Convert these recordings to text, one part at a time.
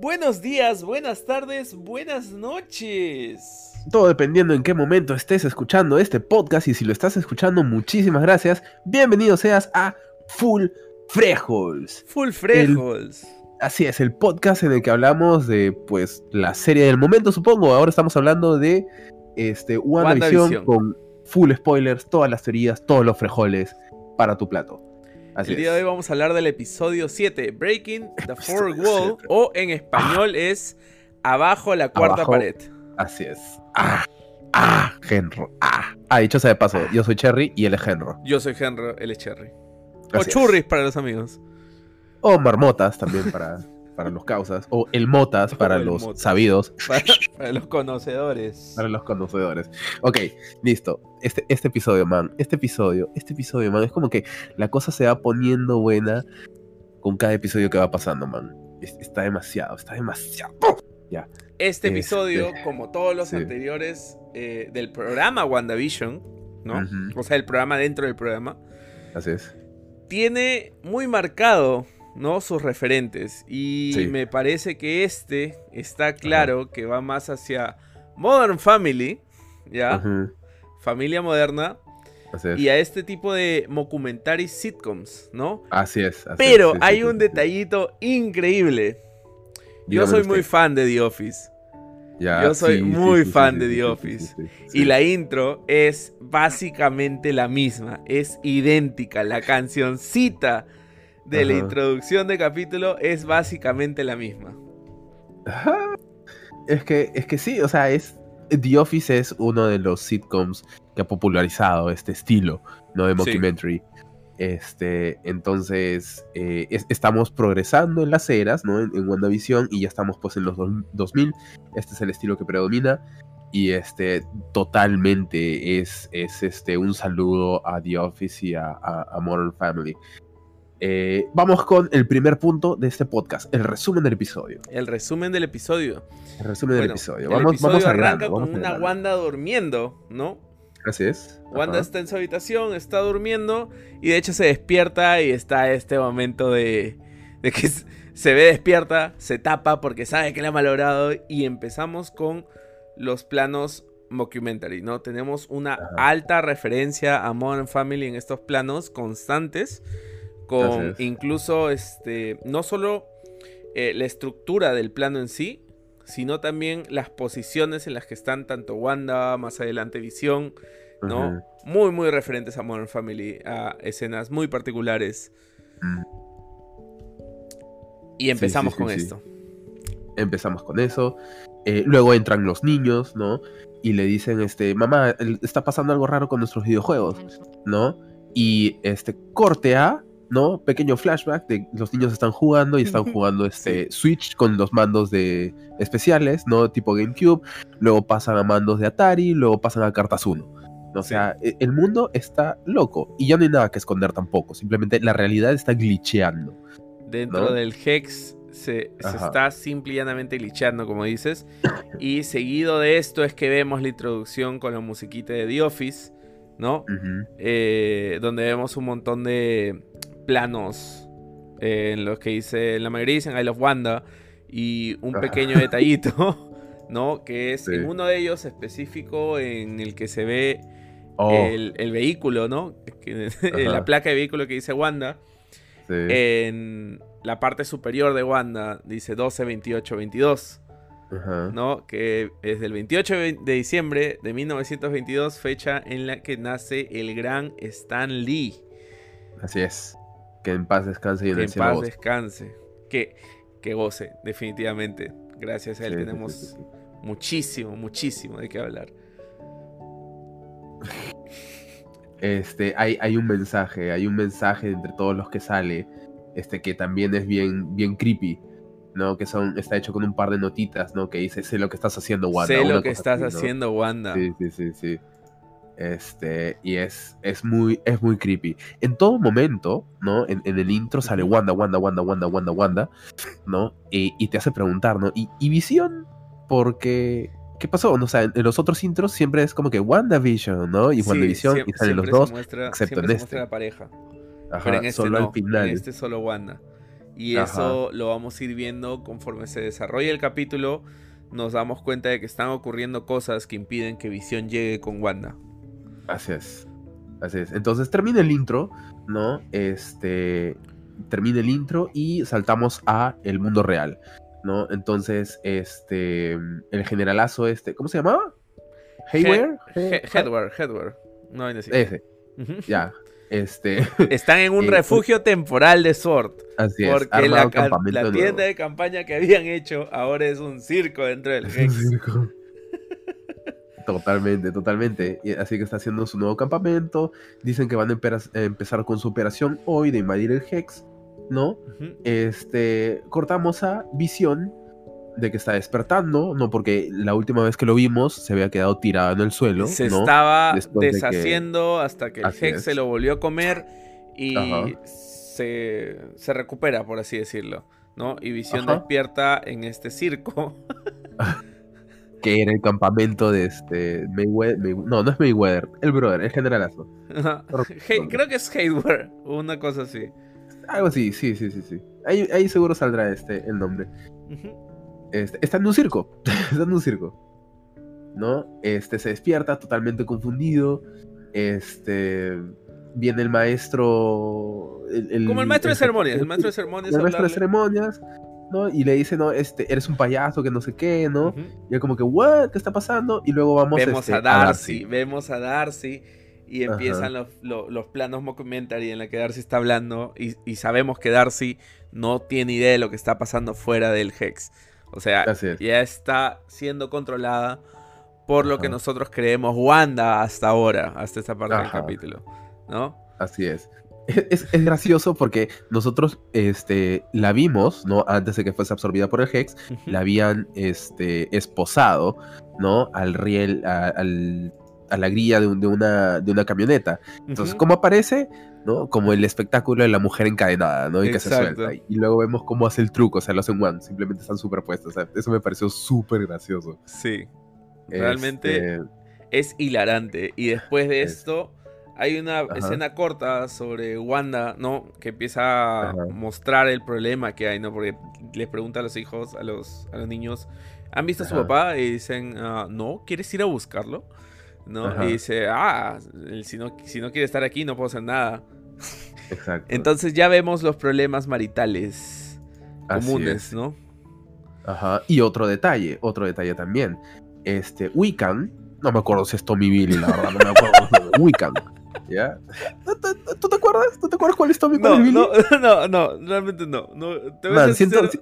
Buenos días, buenas tardes, buenas noches. Todo dependiendo en qué momento estés escuchando este podcast y si lo estás escuchando, muchísimas gracias. Bienvenido seas a Full Frejols. Full Frejols. Así es, el podcast en el que hablamos de pues la serie del momento, supongo. Ahora estamos hablando de este WandaVision con full spoilers, todas las teorías, todos los frejoles para tu plato. Así El día de hoy vamos a hablar del episodio 7, Breaking the Fourth Wall, 7. o en español es Abajo la cuarta Abajo. pared. Así es. Ah, ah, Genro. Ah. Ah, dicho sea de paso, yo soy Cherry y él es Genro. Yo soy Henry, él es Cherry. O es. churris para los amigos. O marmotas también para, para los causas. O el motas para el los motas. sabidos. Para, para los conocedores. Para los conocedores. Ok, listo. Este, este episodio, man. Este episodio, este episodio, man. Es como que la cosa se va poniendo buena con cada episodio que va pasando, man. Es- está demasiado, está demasiado. Este Este, episodio, como todos los sí. anteriores eh, del programa WandaVision, ¿no? O sea, el programa dentro del programa, Así es. tiene muy marcado, ¿no? Sus referentes. Y Sí. me parece que este está claro que va más hacia Modern Family, ¿ya? Familia moderna. Así es. Y a este tipo de mockumentaries sitcoms, ¿no? Así es. así Pero es, sí, sí, hay sí, un detallito increíble. Yo soy muy fan de The Office. Ya, yo soy muy fan de The Office. Y la intro es básicamente la misma, es idéntica. La cancioncita de la introducción de capítulo es básicamente la misma. Ajá. Es que, es que sí, o sea, es. The Office es uno de los sitcoms que ha popularizado este estilo, ¿no? De Sí. mockumentary. Este, entonces, eh, es- estamos progresando en las eras, ¿no? En, en WandaVision y ya estamos pues en los dos- 2000. Este es el estilo que predomina. Y este, totalmente es, es este, un saludo a The Office y a, a- a Modern Family. Eh, vamos con el primer punto de este podcast, el resumen del episodio. El resumen del episodio. El resumen del episodio. el Vamos, episodio vamos arranca con una. Wanda durmiendo, ¿no? Así es. Wanda Ajá. está en su habitación, está durmiendo y de hecho se despierta y está este momento de, de que se ve despierta, se tapa porque sabe que la ha malogrado y empezamos con los planos mockumentary, ¿no? Tenemos una Ajá. alta referencia a Modern Family en estos planos constantes con es. incluso este no solo eh, la estructura del plano en sí, sino también las posiciones en las que están tanto Wanda, más adelante Visión, ¿no? Muy, muy referentes a Modern Family, a escenas muy particulares. Mm. Y empezamos sí, con sí. esto. Empezamos con eso. Eh, luego entran los niños, ¿no? Y le dicen, este, mamá, está pasando algo raro con nuestros videojuegos, ¿no? Y este, corte a, ¿no? Pequeño flashback de los niños están jugando y están jugando este Switch con los mandos de especiales, ¿no? Tipo GameCube. Luego pasan a mandos de Atari, luego pasan a cartas 1. O sea, e- el mundo está loco y ya no hay nada que esconder tampoco. Simplemente la realidad está glitcheando. Dentro ¿no? del Hex se, está simple y llanamente glitchando, como dices. Y seguido de esto es que vemos la introducción con la musiquita de The Office, ¿no? Eh, donde vemos un montón de planos eh, en los que dice, la mayoría dicen I love Wanda y un Ajá. pequeño detallito, ¿no? Que es Sí. en uno de ellos específico en el que se ve Oh, el, el vehículo, ¿no? Que- la placa de vehículo que dice Wanda. sí. En la parte superior de Wanda dice 12, 28, 22, Ajá. ¿no? Que es del 28 de diciembre de 1922, fecha en la que nace el gran Stan Lee. Así es. Que en paz descanse y en Que el en paz goce. descanse. Que, que goce, definitivamente. Gracias a él Sí, tenemos sí, sí, sí. muchísimo, muchísimo de qué hablar. Este, hay, hay un mensaje, hay un mensaje entre todos los que sale, este, que también es bien, bien creepy, ¿no? Que son, está hecho con un par de notitas, ¿no? Que dice, sé lo que estás haciendo, Wanda. sé lo que estás así, ¿no? haciendo, Wanda. Sí, sí, sí, sí. Este, y es, es muy, es muy creepy. En todo momento, ¿no? En, en el intro sale Wanda, Wanda, Wanda, Wanda, Wanda, Wanda, ¿no? Y, y te hace preguntar, ¿no? ¿Y, y Visión? Porque, ¿qué pasó? No, o sea, en, los otros intros siempre es como que WandaVision, ¿no? Y Sí, WandaVision, siem- y salen los siempre dos, muestra- excepto siempre en se este. muestra la pareja. Ajá, Pero en este solo no, al final. en este solo Wanda. Y eso lo vamos a ir viendo conforme se desarrolla el capítulo. Nos damos cuenta de que están ocurriendo cosas que impiden que Visión llegue con Wanda. Así es. Así es. Entonces termina el intro, ¿no? Este. Termina el intro y saltamos a el mundo real, ¿no? Entonces, este. El generalazo, este. ¿Cómo se llamaba? Hayward. Headward, Headward. No, Ese. Ya. Este. Están en un eh, refugio temporal de Sword. Así es. Porque la, la tienda de campaña que habían hecho ahora es un circo dentro del Hex. Un circo. Totalmente, totalmente. Así que está haciendo su nuevo campamento. Dicen que van a empezar con su operación hoy de invadir el Hex, ¿no? Este, cortamos a Visión de que está despertando, ¿no? Porque la última vez que lo vimos se había quedado tirado en el suelo. Se estaba deshaciendo hasta que el Hex se lo volvió a comer y se, se, recupera, por así decirlo, ¿no? Y Visión despierta en este circo. que era el campamento de este Mayweather, no, no es Mayweather, el brother, el generalazo. creo que es Hayward, una cosa así. Algo así, sí, sí, sí, sí. Ahí, seguro saldrá este el nombre. este, está en un circo, está en un circo. ¿No? Este se despierta totalmente confundido. Este viene el maestro. Como el maestro de ceremonias. El maestro de ceremonias. El maestro de ceremonias ¿no? Y le dice, no, este, eres un payaso, que no sé qué, ¿no? Y es como que, ¿what? ¿Qué está pasando? Y luego vamos vemos este, a, Darcy, vemos a Darcy y empiezan los, los, planos mockumentary en la que Darcy está hablando y, sabemos que Darcy no tiene idea de lo que está pasando fuera del Hex. O sea, ya está siendo controlada por lo que nosotros creemos Wanda hasta ahora, hasta esta parte del capítulo, ¿no? Así es es, gracioso porque nosotros este, la vimos, ¿no? Antes de que fuese absorbida por el Hex, la habían este, esposado, ¿no? Al riel, a, la grilla de, una, de una camioneta. Entonces, ¿cómo aparece? ¿no? Como el espectáculo de la mujer encadenada, ¿no? Y que se suelta. Y luego vemos cómo hace el truco, o sea, lo hacen one, simplemente están superpuestos. O sea, eso me pareció súper gracioso. Sí. Realmente este, es hilarante. Y después de esto hay una escena corta sobre Wanda, ¿no? Que empieza a mostrar el problema que hay, ¿no? Porque les pregunta a los hijos, a los, a los niños, ¿han visto a su papá? Y dicen, ah, no, ¿quieres ir a buscarlo? ¿No? Y dice, ah, si no, si no quiere estar aquí no puedo hacer nada. Exacto. Entonces ya vemos los problemas maritales comunes, ¿no? Ajá. Y otro detalle, otro detalle también. Este, Wiccan, no me acuerdo si es Tommy Billy, la verdad, no me acuerdo. Wiccan ¿Ya? ¿Tú te acuerdas? ¿Tú te acuerdas cuál es Tommy? No, Billy? no, no, no, realmente no. No, te voy a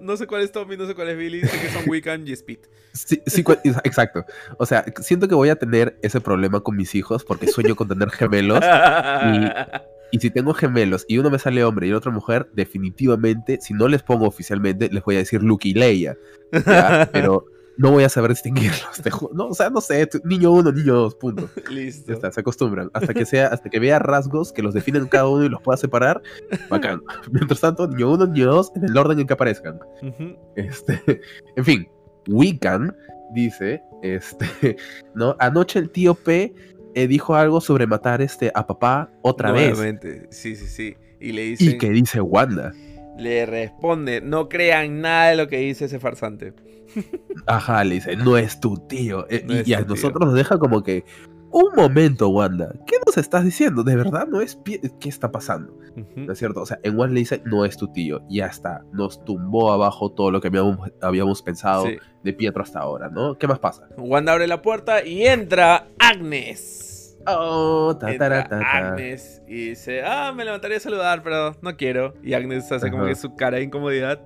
no sé cuál es Tommy, no sé cuál es Billy, sé que son Wiccan y Speed. Sí, sí, exacto. O sea, siento que voy a tener ese problema con mis hijos porque sueño con tener gemelos. y, y si tengo gemelos y uno me sale hombre y otra mujer, definitivamente, si no les pongo oficialmente, les voy a decir Luke y Leia. ¿ya? Pero no voy a saber distinguirlos. no, o sea, no sé, niño uno, niño dos, punto. Listo. Ya está, se acostumbran. Hasta que sea, hasta que vea rasgos que los definen cada uno y los pueda separar, bacán. Mientras tanto, niño uno, niño dos, en el orden en que aparezcan. Este, en fin, Wiccan dice, este, ¿no? Anoche el tío P eh, dijo algo sobre matar este, a papá otra vez. Sí, sí, sí. Y le dice. ¿Y qué dice Wanda? Le responde, no crean nada de lo que dice ese farsante. Ajá, le dice, no es tu tío. Eh, y, a nosotros nos deja como que, un momento, Wanda, ¿qué nos estás diciendo? ¿De verdad no es ¿Qué está pasando? ¿No es cierto? O sea, en Wanda le dice, no es tu tío. Ya está, nos tumbó abajo todo lo que habíamos, pensado de Pietro hasta ahora, ¿no? ¿Qué más pasa? Wanda abre la puerta y entra Agnes. Oh, ta, Agnes y dice, ah, me levantaría a saludar, pero no quiero. Y Agnes hace como que su cara de incomodidad.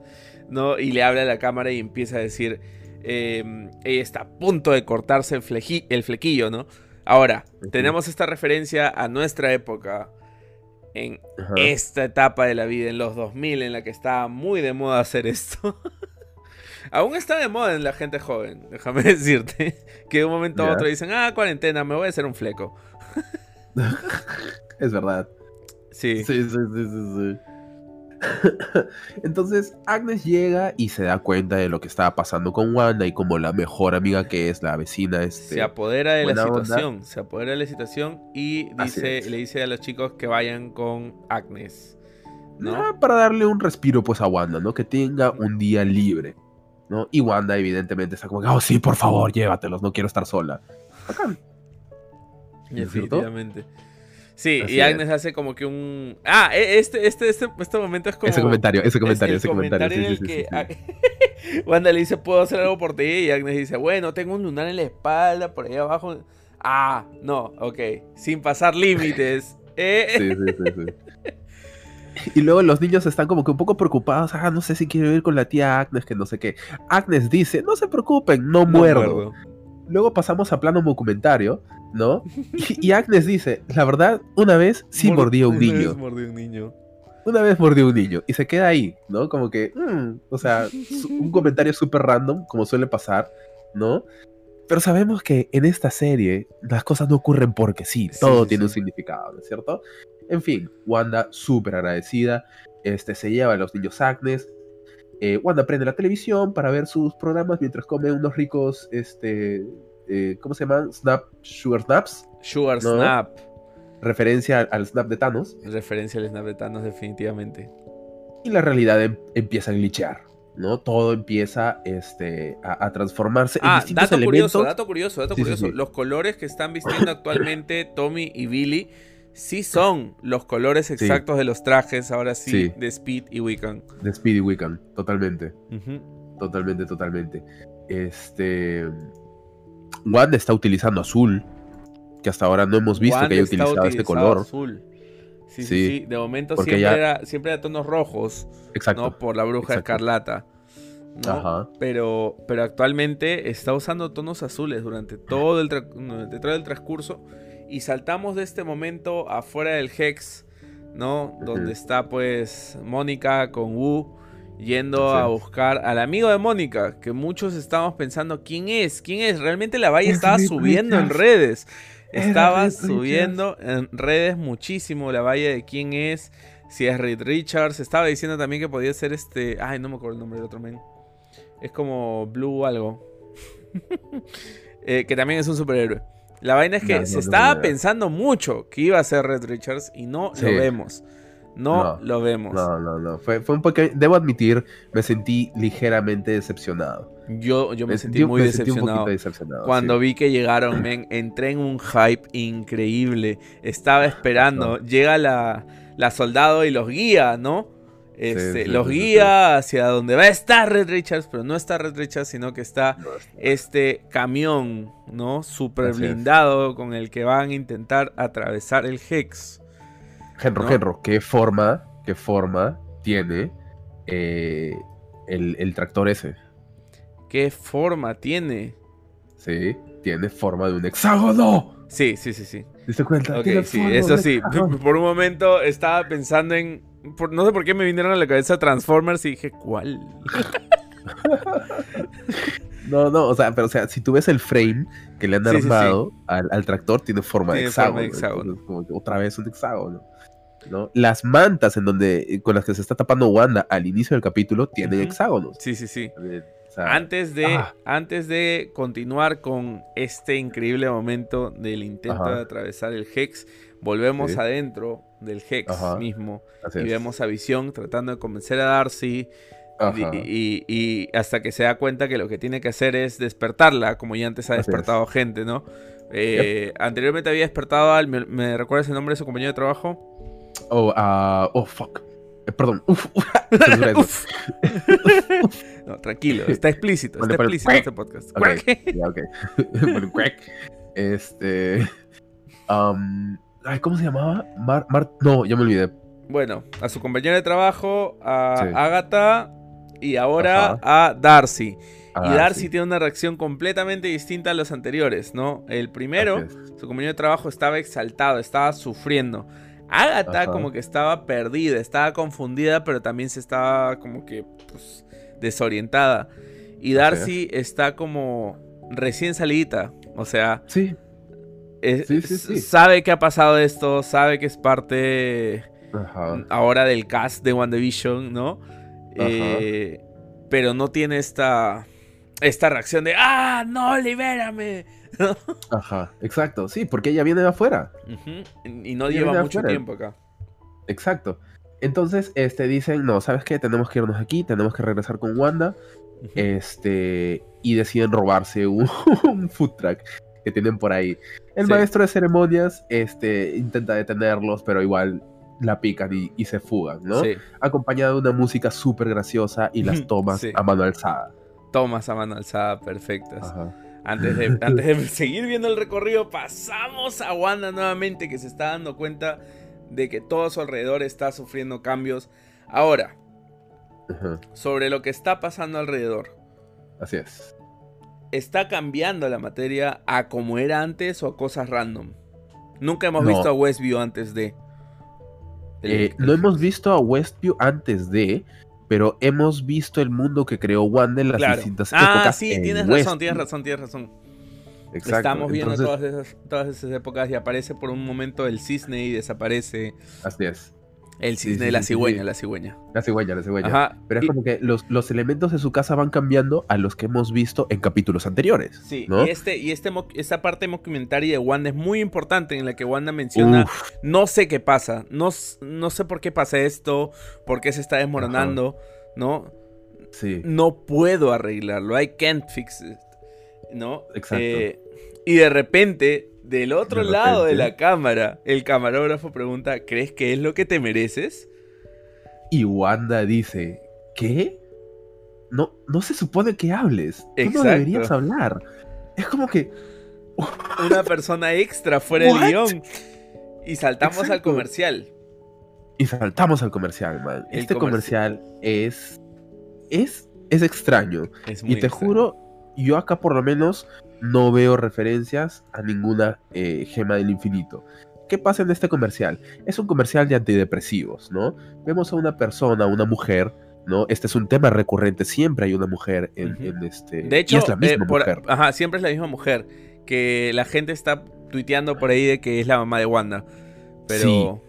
¿no? Y le habla a la cámara y empieza a decir, em, ella está a punto de cortarse el, flequillo, ¿no? Ahora, tenemos esta referencia a nuestra época, en esta etapa de la vida, en los 2000, en la que estaba muy de moda hacer esto. Aún está de moda en la gente joven, déjame decirte. Que de un momento a otro dicen, ah, cuarentena, me voy a hacer un fleco. es verdad. Sí. Sí, sí, sí, sí. sí. Entonces Agnes llega y se da cuenta de lo que estaba pasando con Wanda y como la mejor amiga que es la vecina este, se apodera de la situación, se apodera de la situación y dice, le dice a los chicos que vayan con Agnes. ¿no? Ah, para darle un respiro pues a Wanda, ¿no? Que tenga un día libre, ¿no? Y Wanda evidentemente está como, oh sí, por favor, llévatelos, no quiero estar sola. Bacán. Definitivamente. Sí, Así y Agnes hace como que un. Ah, e- este, este, este, este momento es como. Ese comentario, ese es comentario, ese comentario. comentario en sí, el sí, sí, que sí. Wanda le dice, ¿puedo hacer algo por ti? Y Agnes dice, bueno, tengo un lunar en la espalda, por ahí abajo. Ah, no, ok. Sin pasar límites. Eh, Sí, sí, sí, sí. Y luego los niños están como que un poco preocupados. Ah, no sé si quiero ir con la tía Agnes, que no sé qué. Agnes dice, no se preocupen, no, no muerdo. muerdo. Luego pasamos a plano documentario, ¿no? Y, y Agnes dice, la verdad, una vez sí Mor- mordí a un una vez niño. mordí a un niño. Una vez mordí a un niño. Y se queda ahí, ¿no? Como que, mm, o sea, un comentario súper random, como suele pasar, ¿no? Pero sabemos que en esta serie las cosas no ocurren porque sí, Sí, todo sí, tiene un significado, ¿no es cierto? En fin, Wanda súper agradecida, este, se lleva a los niños Agnes. eh, Wanda prende la televisión para ver sus programas mientras come unos ricos, este, eh, ¿cómo se llaman? Snap, Sugar Snaps, Sugar No. Snap. referencia al, Snap de Thanos. Referencia al Snap de Thanos, definitivamente. y la realidad em- empieza a glitchear, ¿no? Todo empieza este, a, a transformarse en Ah, distintos dato elementos. curioso, dato curioso, dato Sí, sí, curioso. sí. Los colores que están vistiendo actualmente Tommy y Billy sí son los colores exactos de los trajes, ahora sí, Sí. de Speed y Wiccan. De Speedy Wiccan, totalmente, totalmente, totalmente. Este. Wanda está utilizando azul, que hasta ahora no hemos visto Wanda que haya utilizado este color. azul. Sí, sí, Sí. De momento siempre, era, siempre era tonos rojos, Exacto. ¿no? Por la bruja exacto. escarlata. ¿no? Ajá. Pero, pero actualmente está usando tonos azules durante todo el, tra- durante todo el transcurso. Y saltamos de este momento afuera del Hex, ¿no? Donde está pues Mónica con Wu yendo a buscar al amigo de Mónica, que muchos estábamos pensando, ¿quién es? ¿Quién es? Realmente la valla Es estaba subiendo en redes. Estaba subiendo en redes muchísimo la valla de quién es. Si es Reed Richards. Estaba diciendo también que podía ser este. Ay, no me acuerdo el nombre del otro men. Es como Blue algo. Eh, que también es un superhéroe. La vaina es que No, no se estaba pensando mucho que iba a ser Red Richards y no Sí. lo vemos. No, lo vemos. No, no, no. Fue, fue un poco. Debo admitir, me sentí ligeramente decepcionado. Yo, yo me, sentí muy me decepcionado. Cuando sí. vi que llegaron, men, entré en un hype increíble. Estaba esperando. Llega la, la soldado y los guía, ¿no? Este, sí, los sí, guía hacia donde va a estar Red Richards, pero no está Red Richards, sino que está No, este camión, ¿no? Super blindado con el que van a intentar atravesar el Hex. Genro, ¿no? Genro, ¿qué forma, qué forma tiene eh, el, el tractor ese? ¿Qué forma tiene? Sí, tiene forma de un hexágono. Sí, sí, sí, sí. ¿Te cuenta? Ok, Tiene sí, eso sí. Por un momento estaba pensando en. Por- no sé por qué me vinieron a la cabeza Transformers y dije, ¿cuál? No, no, o sea, pero o sea, si tú ves el frame que le han Sí, sí, sí. armado Al, al tractor, tiene forma de Tiene forma hexágono. de hexágono. como otra vez un hexágono. ¿no? Las mantas en donde, con las que se está tapando Wanda al inicio del capítulo tienen hexágonos. Sí, sí, sí. También, o sea, Antes de, ah. antes de continuar con este increíble momento del intento Ajá. de atravesar el Hex, volvemos adentro del Hex Ajá. mismo y vemos a Visión tratando de convencer a Darcy y, y- y hasta que se da cuenta que lo que tiene que hacer es despertarla, como ya antes ha despertado gente, ¿no? Eh, Anteriormente había despertado al. ¿Me, me recuerdas el nombre de su compañero de trabajo? Oh, ah, oh, fuck. Eh, perdón. Uf, no, tranquilo, está explícito, Bueno, está explícito este podcast. Ok, ya, ok. bueno, crack. Este. um, ay, ¿Cómo se llamaba? Mar, Mar- No, ya me olvidé. Bueno, a su compañero de trabajo, a Sí. Agatha y ahora Ajá. a Darcy. Ah, y Darcy sí, tiene una reacción completamente distinta a los anteriores, ¿no? El primero, su compañero de trabajo estaba exaltado, estaba sufriendo. Agatha Ajá. como que estaba perdida, estaba confundida, pero también se estaba como que pues, desorientada. Y Darcy está como recién salidita, o sea, Sí. Es- Sí, sí, sí. sabe que ha pasado esto, sabe que es parte Ajá. ahora del cast de WandaVision, ¿no? Eh, pero no tiene esta, esta reacción de ¡Ah, no, libérame! Ajá. Exacto. Sí, porque ella viene de afuera. Y no Ella lleva mucho afuera. tiempo acá. Exacto. Entonces, este, dicen, no, ¿sabes qué? Tenemos que irnos aquí, tenemos que regresar con Wanda. Este, y deciden robarse un, un food truck que tienen por ahí. El Sí. maestro de ceremonias, este, intenta detenerlos, pero igual la pican y, y se fugan, ¿no? Sí. Acompañado de una música súper graciosa y las tomas Sí. a mano alzada. Tomas a mano alzada perfectas. Ajá. Antes de, antes de seguir viendo el recorrido, pasamos a Wanda nuevamente que se está dando cuenta de que todo a su alrededor está sufriendo cambios. Ahora, Ajá. sobre lo que está pasando alrededor. Así es. ¿Está cambiando la materia a como era antes o a cosas random? Nunca hemos No. visto a Westview antes de. el- Eh, no hemos visto a Westview antes de, pero hemos visto el mundo que creó Wanda en las Claro. distintas Ah, épocas. sí, en tienes razón, tienes razón, tienes razón. Exacto. Estamos viendo Entonces, todas, esas, todas esas épocas y aparece por un momento el cisne y desaparece. Así es. El cisne, sí, la sí, cigüeña, sí. la cigüeña. La cigüeña, la cigüeña. Ajá. Pero es y- como que los, los elementos de su casa van cambiando a los que hemos visto en capítulos anteriores. Sí, ¿no? y, este, y este, esta parte documentaria de Wanda es muy importante en la que Wanda menciona, Uf, no sé qué pasa, no, no sé por qué pasa esto, por qué se está desmoronando, ¿no? sí, No puedo arreglarlo, I can't fix it, ¿no? Exacto. Eh, y de repente, del otro De lado de la cámara, el camarógrafo pregunta, ¿crees que es lo que te mereces? Y Wanda dice, ¿qué? No, no se supone que hables. Tú no Exacto. deberías hablar. Es como que... Una persona extra fuera del guion. Y saltamos al Exacto. comercial. Y saltamos al comercial, man. El este comercial. comercial es... Es, es extraño. Es muy Y te extraño. juro, yo acá por lo menos no veo referencias a ninguna eh, gema del infinito. ¿Qué pasa en este comercial? Es un comercial de antidepresivos, ¿no? Vemos a una persona, una mujer, ¿no? Este es un tema recurrente, siempre hay una mujer en, este... De hecho, y es la misma eh, por- mujer. ajá, siempre es la misma mujer. Que la gente está tuiteando por ahí de que es la mamá de Wanda. Pero Sí.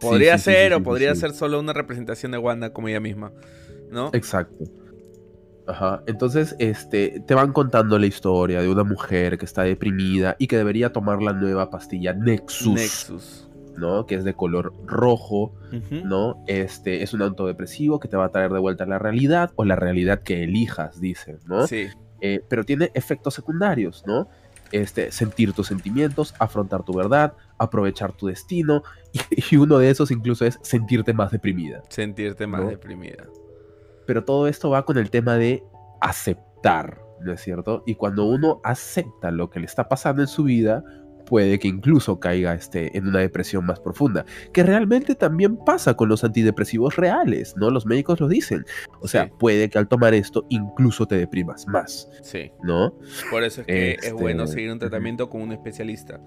podría Sí, sí, sí, ser o podría ser solo una representación de Wanda como ella misma. ¿No? Exacto. Ajá. Entonces, este, te van contando la historia de una mujer que está deprimida y que debería tomar la nueva pastilla Nexus, Nexus. ¿no? Que es de color rojo. ¿no? Este es un autodepresivo que te va a traer de vuelta a la realidad o la realidad que elijas, dicen, ¿no? Sí. Eh, pero tiene efectos secundarios, ¿no? Este, sentir tus sentimientos, afrontar tu verdad, aprovechar tu destino y, y uno de esos incluso es sentirte más deprimida. Sentirte más ¿No? deprimida. Pero todo esto va con el tema de aceptar, ¿no es cierto? Y cuando uno acepta lo que le está pasando en su vida, puede que incluso caiga este, en una depresión más profunda, que realmente también pasa con los antidepresivos reales, ¿no? Los médicos lo dicen. O sea, Sí. puede que al tomar esto incluso te deprimas más, Sí. ¿no? Por eso es que es Este, bueno seguir un tratamiento con un especialista.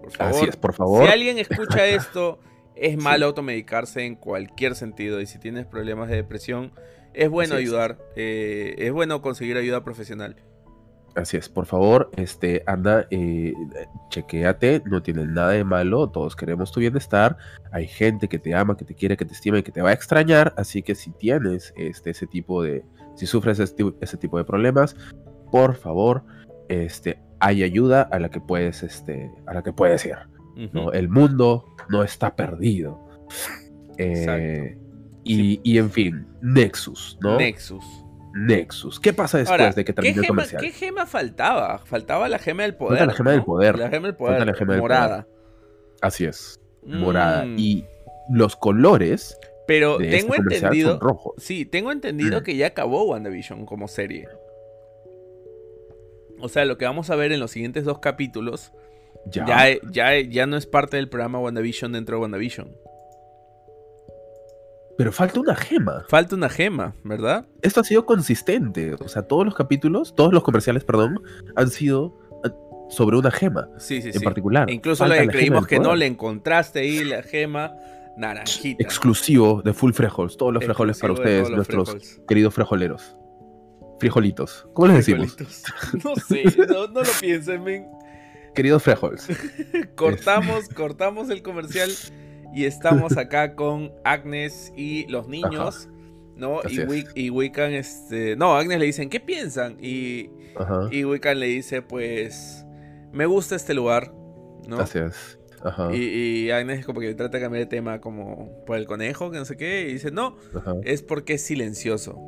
Por favor. Así es, por favor. Si alguien escucha esto, es Sí. malo automedicarse en cualquier sentido. Y si tienes problemas de depresión, es bueno Así es. ayudar. eh, es bueno conseguir ayuda profesional. Así es, por favor, este, anda, eh, chequéate, no tiene nada de malo, todos queremos tu bienestar, hay gente que te ama, que te quiere, que te estima y que te va a extrañar, así que si tienes este, ese tipo de, si sufres ese, tipo- ese tipo de problemas, por favor, este, hay ayuda a la que puedes, este, a la que puedes ir. ¿no? El mundo no está perdido. Eh, y, y en fin, Nexus, ¿no? Nexus. Nexus. ¿Qué pasa después Ahora, de que ¿qué termine el comercial? ¿qué gema faltaba? Faltaba la gema del poder. Falta la gema del poder. La gema del Falta poder. la gema del morada. Así es. morada. Mm, Y los colores Pero de tengo este comercial entendido. son rojos. Sí, tengo entendido Mm. que ya acabó WandaVision como serie. O sea, lo que vamos a ver en los siguientes dos capítulos Ya. ya, ya, ya no es parte del programa WandaVision dentro de WandaVision. Pero falta una gema. Falta una gema, ¿verdad? Esto ha sido consistente. O sea, todos los capítulos, todos los comerciales, perdón, han sido eh, sobre una gema Sí, sí, en sí. particular. E incluso Falta gema creímos que no le encontraste ahí la gema naranjita. Exclusivo de Full Frejoles. Todos los frejoles para ustedes, nuestros frijoles. queridos frejoleros. Frijolitos. ¿Cómo les decimos? Frijolitos. No sé, no, no lo piensen, men. Queridos frejoles. Cortamos, cortamos el comercial y estamos acá con Agnes y los niños, ¿no? Así Y, Wiccan, este... No, Agnes le dicen, ¿qué piensan? Y, Ajá. y Wiccan le dice, pues, me gusta este lugar, ¿no? Así es. Ajá, Y, y Agnes como que trata de cambiar de tema como por el conejo, que no sé qué. Y dice, no, ajá. es porque es silencioso.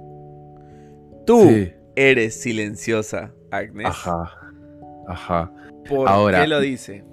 Tú Sí. eres silenciosa, Agnes. Ajá. Ajá. ¿Por Ahora- qué lo dice?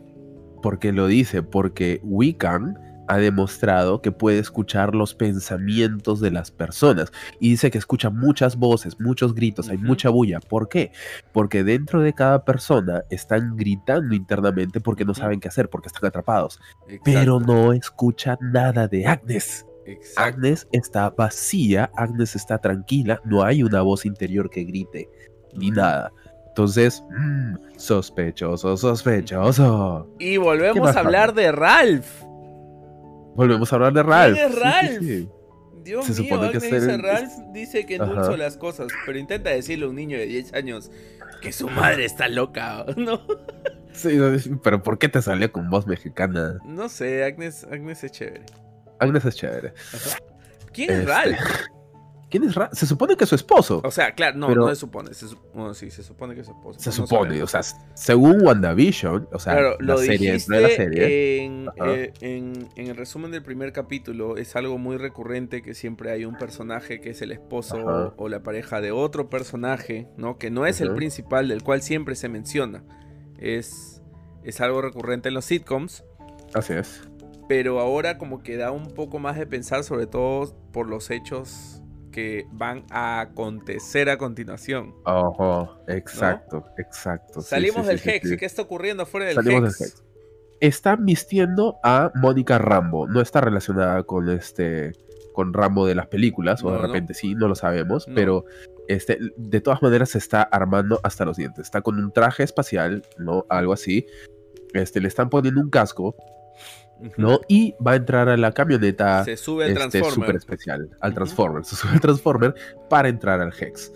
Porque lo dice, porque Wiccan ha demostrado que puede escuchar los pensamientos de las personas. Y dice que escucha muchas voces, muchos gritos, hay mucha bulla. ¿Por qué? Porque dentro de cada persona están gritando internamente porque no saben qué hacer, porque están atrapados. Exacto, Pero no escucha nada de Agnes. exacto. Agnes está vacía, Agnes está tranquila, no hay una voz interior que grite, ni nada. Entonces, mm, sospechoso, sospechoso. Y volvemos a hablar de Ralph. Volvemos a hablar de Ralph. es Sí, sí, Ralph? sí. Dios Se mío, supone que es dice Ralph dice que endulzo las cosas, pero intenta decirle a un niño de 10 años que su madre está loca, ¿no? Sí, pero ¿por qué te salió con voz mexicana? No sé, Agnes, Agnes es chévere. Agnes es chévere. Ajá. ¿Quién es Este, Ralph? ¿Quién es Ralph? Se supone que es su esposo. O sea, claro, no, pero- no se supone. Se, su- sí, se supone que es su esposo. se no supone, sabemos. o sea, según WandaVision, o sea, Claro, la lo serie de la serie. En, eh, en- en el resumen del primer capítulo. Es algo muy recurrente que siempre hay un personaje que es el esposo o la pareja de otro personaje, ¿no? Que no es el principal, del cual siempre se menciona. Es, es algo recurrente en los sitcoms. Así es. Pero ahora como que da un poco más de pensar, sobre todo por los hechos que van a acontecer a continuación. Ojo, exacto, exacto. Salimos sí, del sí, Hex. ¿Y qué está ocurriendo fuera del Salimos Hex? del Hex. Están vistiendo a Mónica Rambo. No está relacionada con este. con Rambo de las películas, o No, de no. repente sí, no lo sabemos. Pero este, de todas maneras se está armando hasta los dientes. Está con un traje espacial, ¿no? Algo así. Este, le están poniendo un casco. ¿No? Y va a entrar a la camioneta Se sube el este, Transformer. super especial, al. Transformer. Se sube al Transformer para entrar al Hex.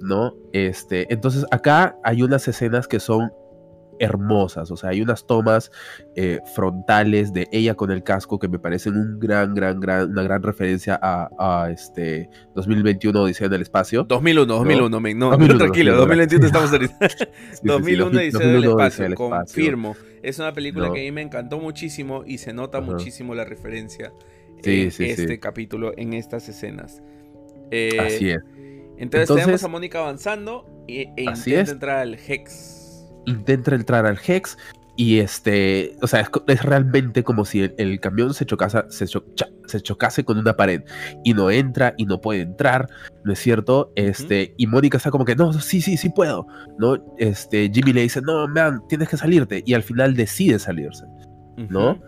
¿no? Este, entonces acá hay unas escenas que son hermosas, o sea, hay unas tomas eh, frontales de ella con el casco que me parecen un gran, gran, gran, una gran referencia a, a, este 2021 Odisea en el espacio. 2001, 2001, men, no, 2001, tranquilo, 2001, 2021 estamos ahorita. Sí, sí, sí, 2001 2001, Odisea del 2001 espacio, del espacio. confirmo. Es una película No. que a mí me encantó muchísimo y se nota Ajá. muchísimo la referencia Sí, en sí, este sí. capítulo, en estas escenas. Eh, Así es. Entonces, Entonces- tenemos a Mónica avanzando e intenta es. entrar al Hex. Intenta entrar al Hex y este, o sea, es, es realmente como si el, el camión se chocase, se, cho- cha- se chocase con una pared y no entra y no puede entrar, ¿no es cierto? Este, y Mónica está como que, no, sí, sí, sí puedo, ¿no? Este, Jimmy le dice, no, man, tienes que salirte y al final decide salirse, ¿no?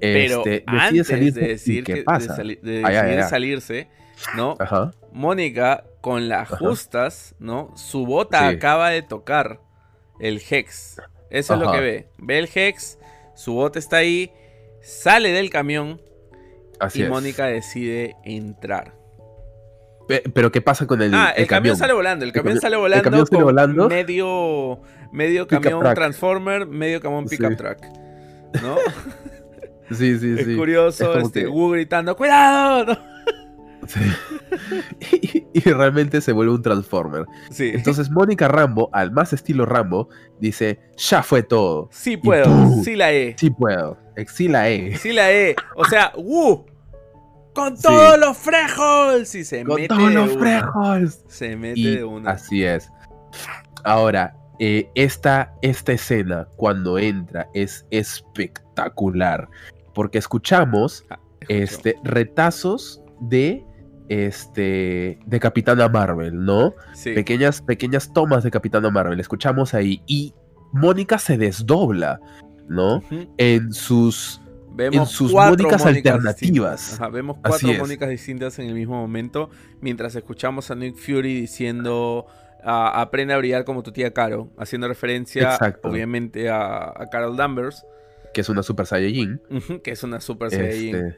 Pero Este, decide antes salirse de decir ¿qué que, de pasa? sali- de Ay, ay, decidir ay. salirse, ¿no? Ajá, Mónica, con las Ajá. justas, ¿no? Su bota Sí. acaba de tocar el Hex. Eso es lo que ve. Ve el Hex, su bota está ahí, sale del camión así y es. Mónica decide entrar. Pe- Pero ¿qué pasa con el, ah, el, el camión. camión? sale volando. El camión camión- sale el volando. camión sale volando. Medio, medio camión. Transformer, medio camión Sí. pickup truck. ¿No? Sí, sí, es sí. curioso, Es como este, que- Wu gritando, ¡cuidado! ¿no? Sí. y, y realmente se vuelve un Transformer. Sí. Entonces Mónica Rambo, al más estilo Rambo, dice, ya fue todo. sí puedo, ¡pum! sí la he. Sí puedo. Sí la E. Sí la he. O sea, ¡Wu! ¡Con Sí. todos los frejos! Y se Con mete todos de los una. frejos. Se mete Y de una. así es. Ahora, eh, esta, esta escena cuando entra es espectacular. Porque escuchamos Ah, escucho. este, retazos de, este, de Capitana Marvel, ¿no? Sí. pequeñas, pequeñas tomas de Capitana Marvel. Escuchamos ahí. Y Mónica se desdobla, ¿no? En sus. Vemos en sus Mónicas alternativas. Ajá, vemos cuatro. Mónicas distintas en el mismo momento. Mientras escuchamos a Nick Fury diciendo. aprende a brillar como tu tía Caro. Haciendo referencia, Exacto. obviamente, a, a Carol Danvers. que es una Super Saiyajin. que es una Super Saiyajin. Este,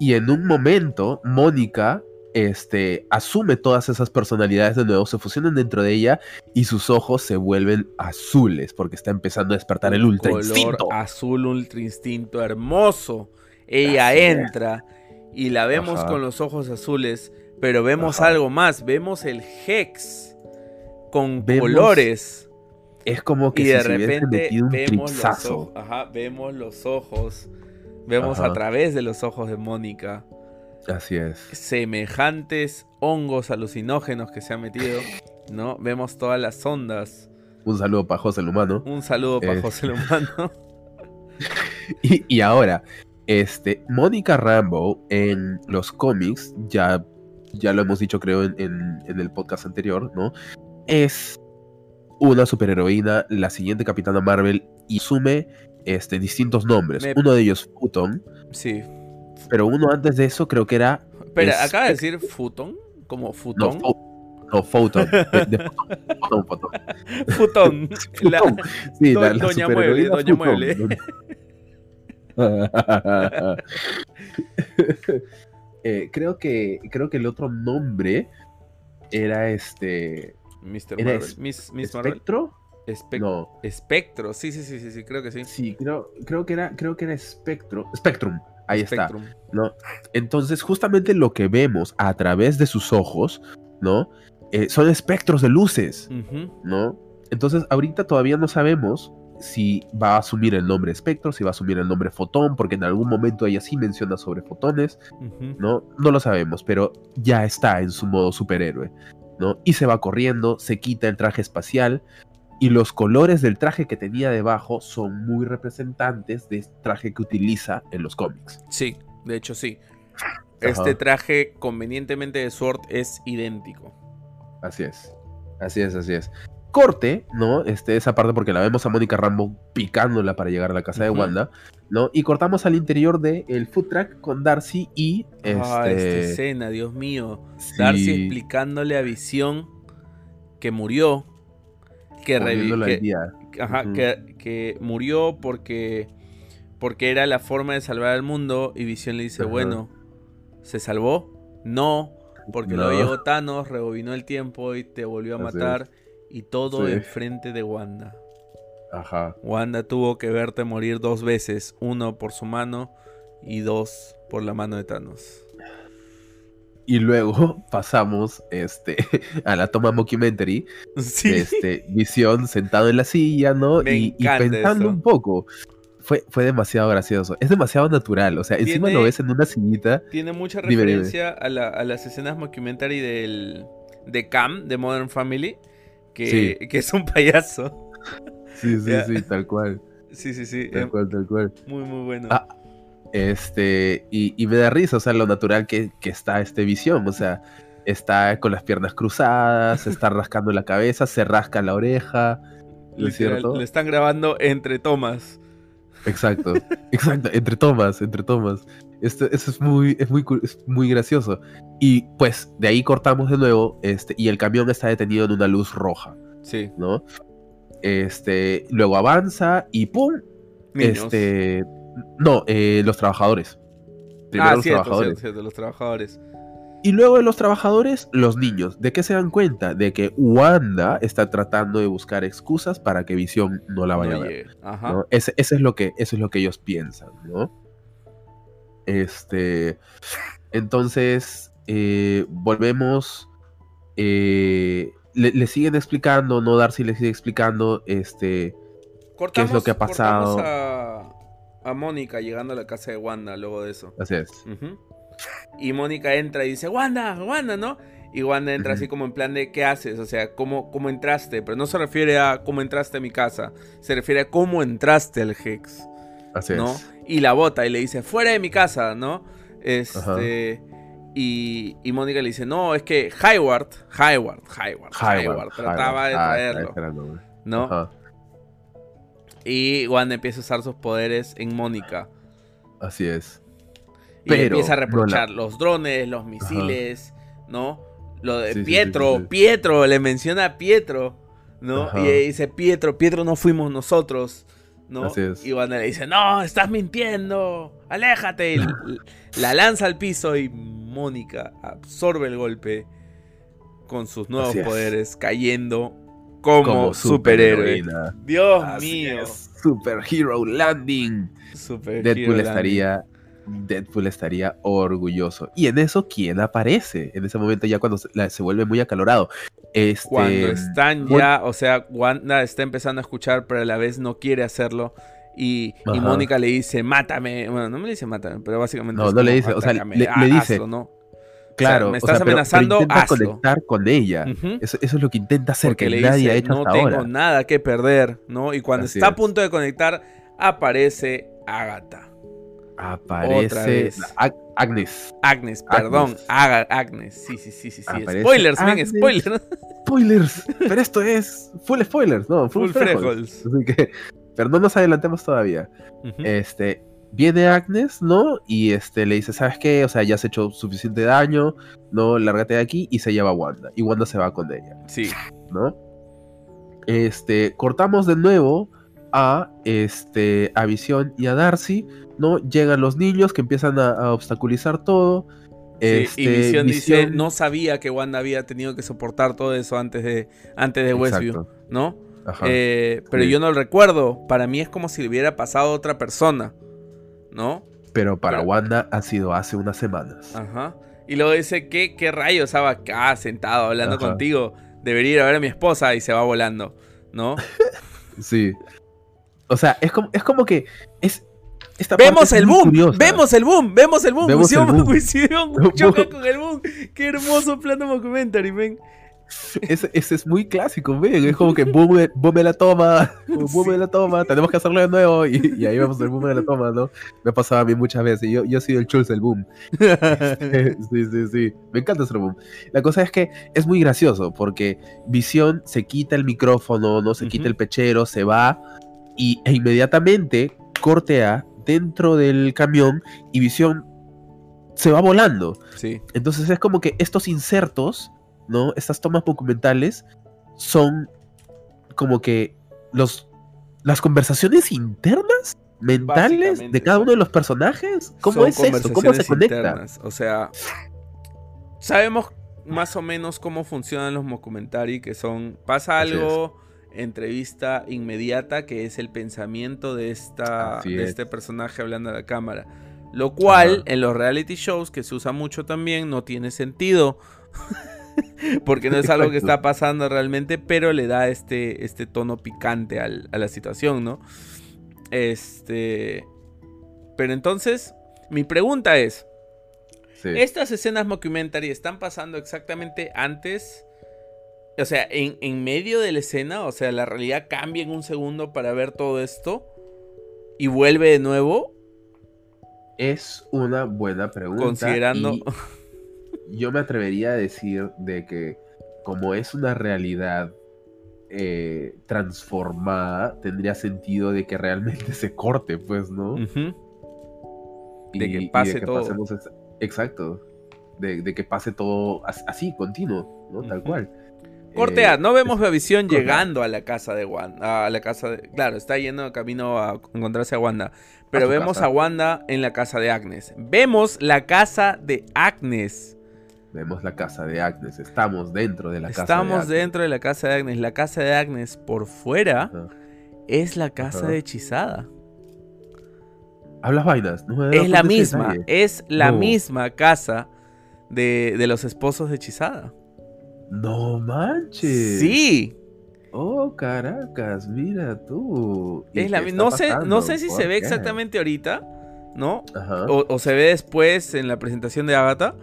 y en un momento, Mónica este, asume todas esas personalidades de nuevo, se fusionan dentro de ella y sus ojos se vuelven azules porque está empezando a despertar el ultra color instinto. azul ultra instinto hermoso. Ella Así es. entra y la vemos Ajá. con los ojos azules, pero vemos Ajá. algo más, vemos el Hex con Vemos- colores. es como que y si de se repente metido un vemos los, ojos, ajá, vemos los ojos, vemos a través de los ojos de Mónica Así es. semejantes hongos alucinógenos que se han metido, ¿no? Vemos todas las ondas. Un saludo para José el humano. Un saludo para Eh. José el Humano. Y, y ahora, este, Mónica Rambo en los cómics, ya, ya lo hemos dicho creo en, en- en el podcast anterior, ¿no? Es una superheroína, la siguiente Capitana Marvel, y asume este, distintos nombres. Me- Uno de ellos, Photon, Sí. pero uno antes de eso creo que era... Espera, Es- acaba de decir futón, como No, futón. Pho- no Photon. De, de Photon, Photon. Futón. La- Photon. Sí, Do- la, la Doña Mueble, Doña Photon. Mueble. Eh, creo que creo que el otro nombre era este Mr. Era Marvel. es- Miss, Miss espectro Espec- no Espectro. Sí, sí, sí, sí, sí, creo que sí. sí creo creo que era creo que era espectro spectrum ahí Spectrum. está no entonces justamente lo que vemos a través de sus ojos no Eh, son espectros de luces no entonces ahorita todavía no sabemos si va a asumir el nombre espectro si va a asumir el nombre fotón porque en algún momento ella sí menciona sobre fotones. ¿no? No lo sabemos, pero ya está en su modo superhéroe, ¿no? Y se va corriendo, se quita el traje espacial y los colores del traje que tenía debajo son muy representantes del traje que utiliza en los cómics. Sí, de hecho sí. Ajá. Este traje convenientemente de Sword es idéntico. Así es. Así es, así es. Corte, ¿no? Este, esa parte porque la vemos a Mónica Rambo picándola para llegar a la casa de. Wanda, ¿no? Y cortamos al interior del el food track con Darcy y este... Ah, esta escena, Dios mío. Darcy explicándole a Visión que murió. Que, que- día. ajá, que, que murió porque, porque era la forma de salvar al mundo. Y Visión le dice, bueno, ¿se salvó? No, porque No. lo llegó Thanos, rebobinó el tiempo y te volvió a matar. Y todo Sí. enfrente de Wanda. Ajá. Wanda tuvo que verte morir dos veces, uno por su mano y dos por la mano de Thanos. Y luego pasamos este, a la toma mockumentary, Sí. este, Visión sentado en la silla, ¿no? Me y, pensando eso. un poco. Fue, fue demasiado gracioso. Es demasiado natural. O sea, encima lo ves en una sillita. Tiene mucha Dime, dime. referencia A, la- a las escenas mockumentary del, de Cam, de Modern Family, que, que es un payaso. Sí, sí, sí, tal cual. Sí, sí, sí. Tal es cual, tal cual. muy, muy bueno. Ah, Este, y, y me da risa, o sea, lo natural que, que está este visión. O sea, está con las piernas cruzadas, se está rascando la cabeza, se rasca la oreja. ¿no es cierto? lo están grabando entre tomas. Exacto, exacto, entre tomas, entre tomas. Esto, es muy, es muy, es muy gracioso. Y pues de ahí cortamos de nuevo, este, y el camión está detenido en una luz roja, Sí. ¿no? Este, luego avanza y ¡pum! Niños. Este, no, eh, los trabajadores. Primero ah, los cierto, trabajadores. cierto, cierto, los trabajadores. Y luego de los trabajadores, los niños. ¿De qué se dan cuenta? De que Wanda está tratando de buscar excusas para que Visión no la vaya No a ver. Ajá. ¿no? Ese, ese es lo que, eso es lo que ellos piensan, ¿no? Este. Entonces. eh, volvemos. eh, le, le siguen explicando, ¿no? Darcy le sigue explicando. Este. Cortamos, es lo que ha pasado? a, a Mónica llegando a la casa de Wanda luego de eso. Así es. Y Mónica entra y dice, Wanda, Wanda, ¿no? Y Wanda entra así como en plan de, ¿qué haces? O sea, ¿cómo, ¿cómo entraste? Pero no se refiere a cómo entraste a mi casa, se refiere a cómo entraste al Hex, Así ¿no? es. Y la bota y le dice, fuera de mi casa, ¿no? Este... Y, y Mónica le dice, no, es que Hayward, Hayward, Hayward, Hayward, trataba de Ah, traerlo. ¿no? Ajá, Y Wanda empieza a usar sus poderes en Mónica. Así es. Y Pero empieza a reprochar los drones, los misiles, ¿no? Lo de Sí, Pietro, sí, sí. Pietro, le menciona a Pietro, ¿no? Ajá. Y dice, Pietro, Pietro no fuimos nosotros, ¿no? Así es. Y Wanda le dice, no, estás mintiendo, aléjate. Y la lanza al piso y Mónica absorbe el golpe con sus nuevos Así es. poderes, cayendo como, Como superhéroe. Dios Así mío. es. Superhero Landing. Super Deadpool estaría. Deadpool estaría orgulloso. Y en eso, ¿quién aparece? En ese momento, ya cuando se, la- se vuelve muy acalorado. Este, Cuando están ya, o sea, Wanda está empezando a escuchar, pero a la vez no quiere hacerlo. Y. Mónica le dice, mátame. Bueno, no me le dice mátame, pero básicamente. No, no le dice, o sea, "Atácame, le- dice, hazlo", ¿no? Claro, me o sea, estás pero- pero amenazando, intenta hazlo. conectar con ella. Eso, eso es lo que intenta hacer, Porque que le nadie dice, ha hecho no hasta tengo ahora. nada que perder, ¿no? Y cuando Así está a punto de conectar, aparece Agatha. Aparece Ag- Agnes. Agnes, perdón, Agnes. Agnes. Sí, sí, sí, sí, sí. Spoilers, men, spoilers. Spoilers, pero esto es full spoilers, no, full, Full. Así que, pero no nos adelantemos todavía. Ujú. Este, viene Agnes, ¿no? Y este le dice, ¿sabes qué? O sea, ya has hecho suficiente daño, ¿no? Lárgate de aquí y se lleva a Wanda. Y Wanda se va con ella, Sí. ¿no? Este, cortamos de nuevo a este a Visión y a Darcy, ¿no? Llegan los niños que empiezan a, a obstaculizar todo. Sí, Este, y Visión dice, no sabía que Wanda había tenido que soportar todo eso antes de, antes de Westview, Exacto. ¿no? Ajá. Eh, pero Sí. yo no lo recuerdo. Para mí es como si le hubiera pasado a otra persona, ¿no? pero para pero- Wanda ha sido hace unas semanas. Ajo. Y luego dice, ¿qué, qué rayos estaba acá sentado hablando Ajá. contigo? Debería ir a ver a mi esposa y se va volando, ¿no? Sí. O sea, es como, es como que es. Esta ¡Vemos el boom! curiosa. ¡Vemos el boom! ¡Vemos el boom! Vemos el boom. Choca con el boom. ¡Qué hermoso plano documentary, men! Ese, ese es muy clásico, ven. Es como que boom, me- boom me la toma, boom Sí. me la toma, tenemos que hacerlo de nuevo. Y, y ahí vemos el boom me la toma, ¿no? Me ha pasado a mí muchas veces. Yo, yo he sido el chulz del boom. sí, sí, sí. Me encanta ese boom. La cosa es que es muy gracioso porque Visión se quita el micrófono, no se quita el pechero, se va y, e inmediatamente cortea dentro del camión y Visión se va volando. Sí. Entonces es como que estos insertos, ¿no? Estas tomas documentales son como que los las conversaciones internas mentales de cada uno de los personajes. ¿Cómo Son es eso? ¿Cómo se conecta? internas. O sea, sabemos más o menos cómo funcionan los documentary, que son, pasa algo, entrevista inmediata, que es el pensamiento de, esta, Así de es. este personaje hablando a la cámara. Lo cual, Ajá. en los reality shows, que se usa mucho también, no tiene sentido. Porque no es algo que está pasando realmente, pero le da este, este tono picante al- a la situación, ¿no? Este. Pero entonces, mi pregunta es: Sí. ¿estas escenas mockumentary están pasando exactamente antes? O sea, en, en medio de la escena, o sea, la realidad cambia en un segundo para ver todo esto y vuelve de nuevo, Es una buena pregunta. considerando. y yo me atrevería a decir de que como es una realidad eh, transformada, tendría sentido de que realmente se corte, pues, ¿no? Y- De que pase todo. pasemos exacto. De, de que pase todo as- así, continuo, ¿no? Tal cual. Corte Eh, no vemos a Visión llegando a la casa de Wanda. A la casa de. Claro, está yendo de camino a encontrarse a Wanda. Pero vemos casa. a Wanda en la casa de Agnes. Vemos la casa de Agnes. Vemos la casa de Agnes. Estamos dentro de la casa de Estamos Agnes. dentro de la casa de Agnes. La casa de Agnes por fuera Ajá. es la casa Ajá. de Hechizada. Hablas vainas. No Es la misma. Es la No. misma casa de, de los esposos de Hechizada. No manches. Sí. Oh, Caracas, mira tú. ¿Y Es la no sé, no sé si ¿Por se ve exactamente ahorita, ¿no? Ajá. O, o se ve después en la presentación de Agatha.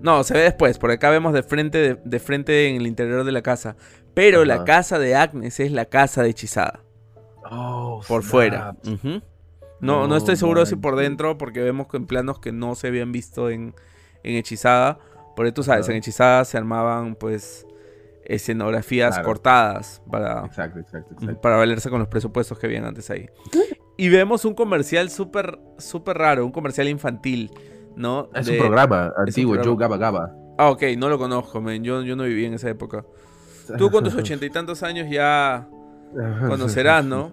No, se ve después, por acá vemos de frente, de, de frente en el interior de la casa. Pero la casa de Agnes es la casa de Hechizada. Oh, Por snap. fuera. No, no No estoy seguro si por dentro, porque vemos que en planos que no se habían visto en, en Hechizada. Porque tú sabes, en Hechizada se armaban pues escenografías Claro. cortadas para, Exacto, exacto, exacto. para valerse con los presupuestos que habían antes ahí. Y vemos un comercial súper súper raro, un comercial infantil, ¿no? Es De- un programa antiguo. Joe Gaba Gaba. Ah, ok, no lo conozco, men. Yo, yo no viví en esa época. Tú con tus ochenta y tantos años ya... conocerás, ¿no?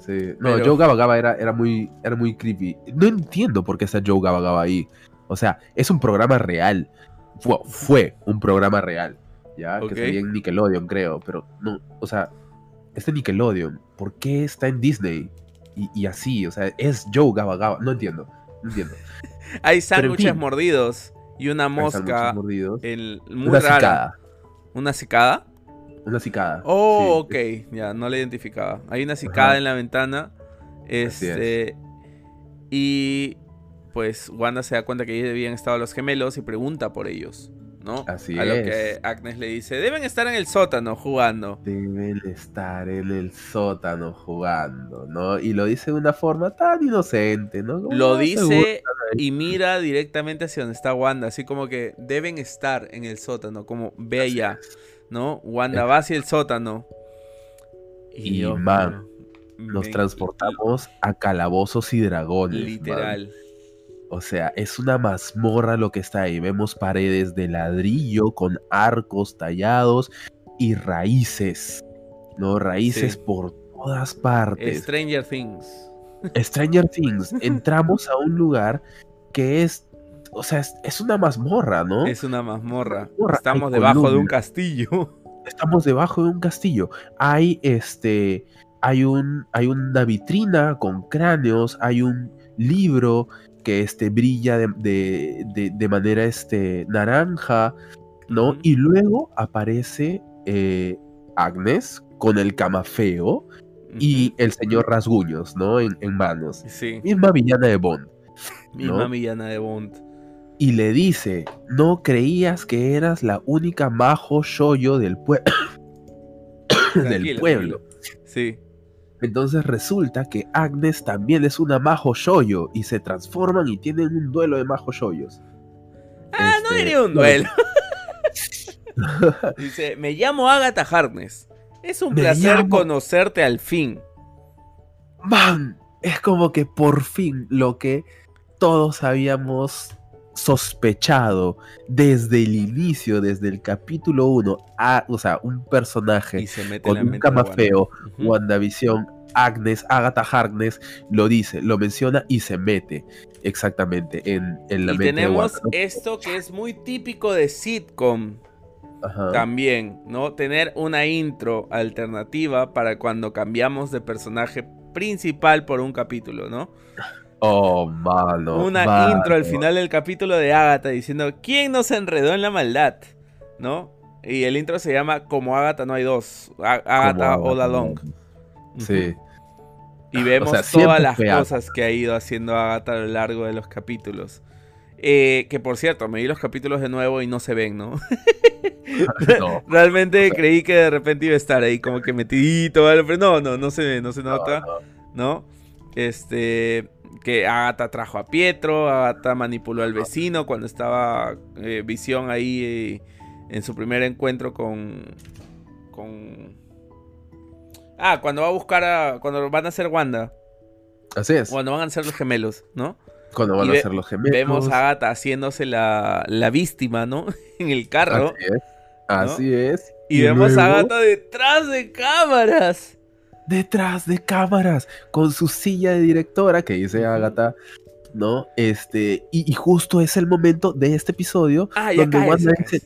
Sí. No, Pero- Joe Gaba Gaba era, era, muy, era muy creepy. No entiendo por qué está Joe Gaba Gaba ahí. O sea, es un programa real. Fue, fue un programa real. Ya, Ok. que salía en Nickelodeon, creo. Pero no, o sea, este Nickelodeon, ¿por qué está en Disney? Y, y así, o sea, es Joe Gaba Gaba. No entiendo. No entiendo. Hay en sándwiches fin. mordidos y una mosca mordidos. el- muy Una rara. cicada. ¿Una cicada? Una cicada. Oh, sí. ok, ya, no la identificaba. Hay una cicada Ajá. en la ventana. Este. Y pues Wanda se da cuenta que ahí habían estado los gemelos y pregunta por ellos, ¿no? Así A lo es. que Agnes le dice, deben estar en el sótano jugando. Deben estar en el sótano jugando, ¿no? Y lo dice de una forma tan inocente, ¿no? Como, Lo dice y mira directamente hacia donde está Wanda, así como que deben estar en el sótano, como ve allá, es. ¿no? Wanda va hacia el sótano. Y, man, mío, Nos transportamos a calabozos y dragones. man. O sea, es una mazmorra lo que está ahí. Vemos paredes de ladrillo con arcos tallados y raíces. ¿No? Raíces Sí. por todas partes. Stranger Things. Stranger Things. Entramos a un lugar que es. O sea, es, es una mazmorra, ¿no? Es una mazmorra. Mazmorra, Estamos hay debajo de un castillo. Estamos debajo de un castillo. Hay este. Hay un. Hay una vitrina con cráneos. Hay un libro que este brilla de, de- de- de manera este naranja. ¿no? Y luego aparece eh, Agnes con el camafeo y el señor Rasguños, ¿no? En, en manos. Sí, Misma villana de Bond. misma ¿no? villana de Bond. Y le dice, no creías que eras la única majo shoyo del, pue- del pueblo. tranquilo. Sí. Entonces resulta que Agnes también es una majo shoyo y se transforman y tienen un duelo de majo shoyos. Ah, no Este, diría un no. duelo. Dice, me llamo Agatha Harkness. Es un Me placer llamo- conocerte al fin. Man, es como que por fin lo que todos habíamos sospechado desde el inicio, desde el capítulo 1, a, o sea, un personaje se con un de Wanda. Ujú. WandaVision, Agnes, Agatha Harkness, lo dice, lo menciona y se mete exactamente en, en la Y mente de tenemos Wanda, ¿no? esto que es muy típico de sitcom Ajá. también, ¿no? Tener una intro alternativa para cuando cambiamos de personaje principal por un capítulo, ¿no? Oh, mano. una mano. intro al final del capítulo de Agatha diciendo ¿Quién nos enredó en la maldad? ¿No? Y el intro se llama Como Agatha no hay dos. Agatha All Along. Sí. Y vemos sea, siempre todas las cosas que ha ido haciendo Agatha a lo largo de los capítulos. Eh, que por cierto, me vi los capítulos de nuevo y no se ven, ¿no? No, Realmente o sea- creí que de repente iba a estar ahí como que metidito, pero no, no, no se ve, no se no, nota, no. ¿no? Este, que Agatha trajo a Pietro, Agatha manipuló al vecino cuando estaba eh, Visión ahí eh, en su primer encuentro con, con... Ah, cuando va a buscar a, cuando van a ser Wanda, Así es. cuando van a ser los gemelos, ¿no? Cuando van y a ser los gemelos. Vemos a Agatha haciéndose la, la víctima, ¿no? en el carro. Así es. Así es. Y, vemos a Agatha detrás de cámaras. Detrás de cámaras con su silla de directora que dice Agatha, ¿no? Este, y, y justo es el momento de este episodio Ah, donde caes, Wanda dice,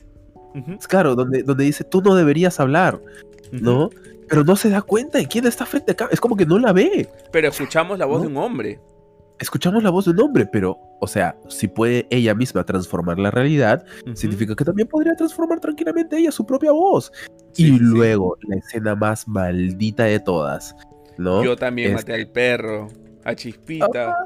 claro, donde, donde dice, tú no deberías hablar. ¿no? Pero no se da cuenta de quién está frente a cámara, es como que no la ve. Pero escuchamos la voz ¿No? de un hombre. Escuchamos la voz de un hombre, pero, o sea, si puede ella misma transformar la realidad, significa que también podría transformar tranquilamente ella su propia voz. Sí, y sí. luego, la escena más maldita de todas, ¿no? Yo también Este- maté al perro, a Chispita.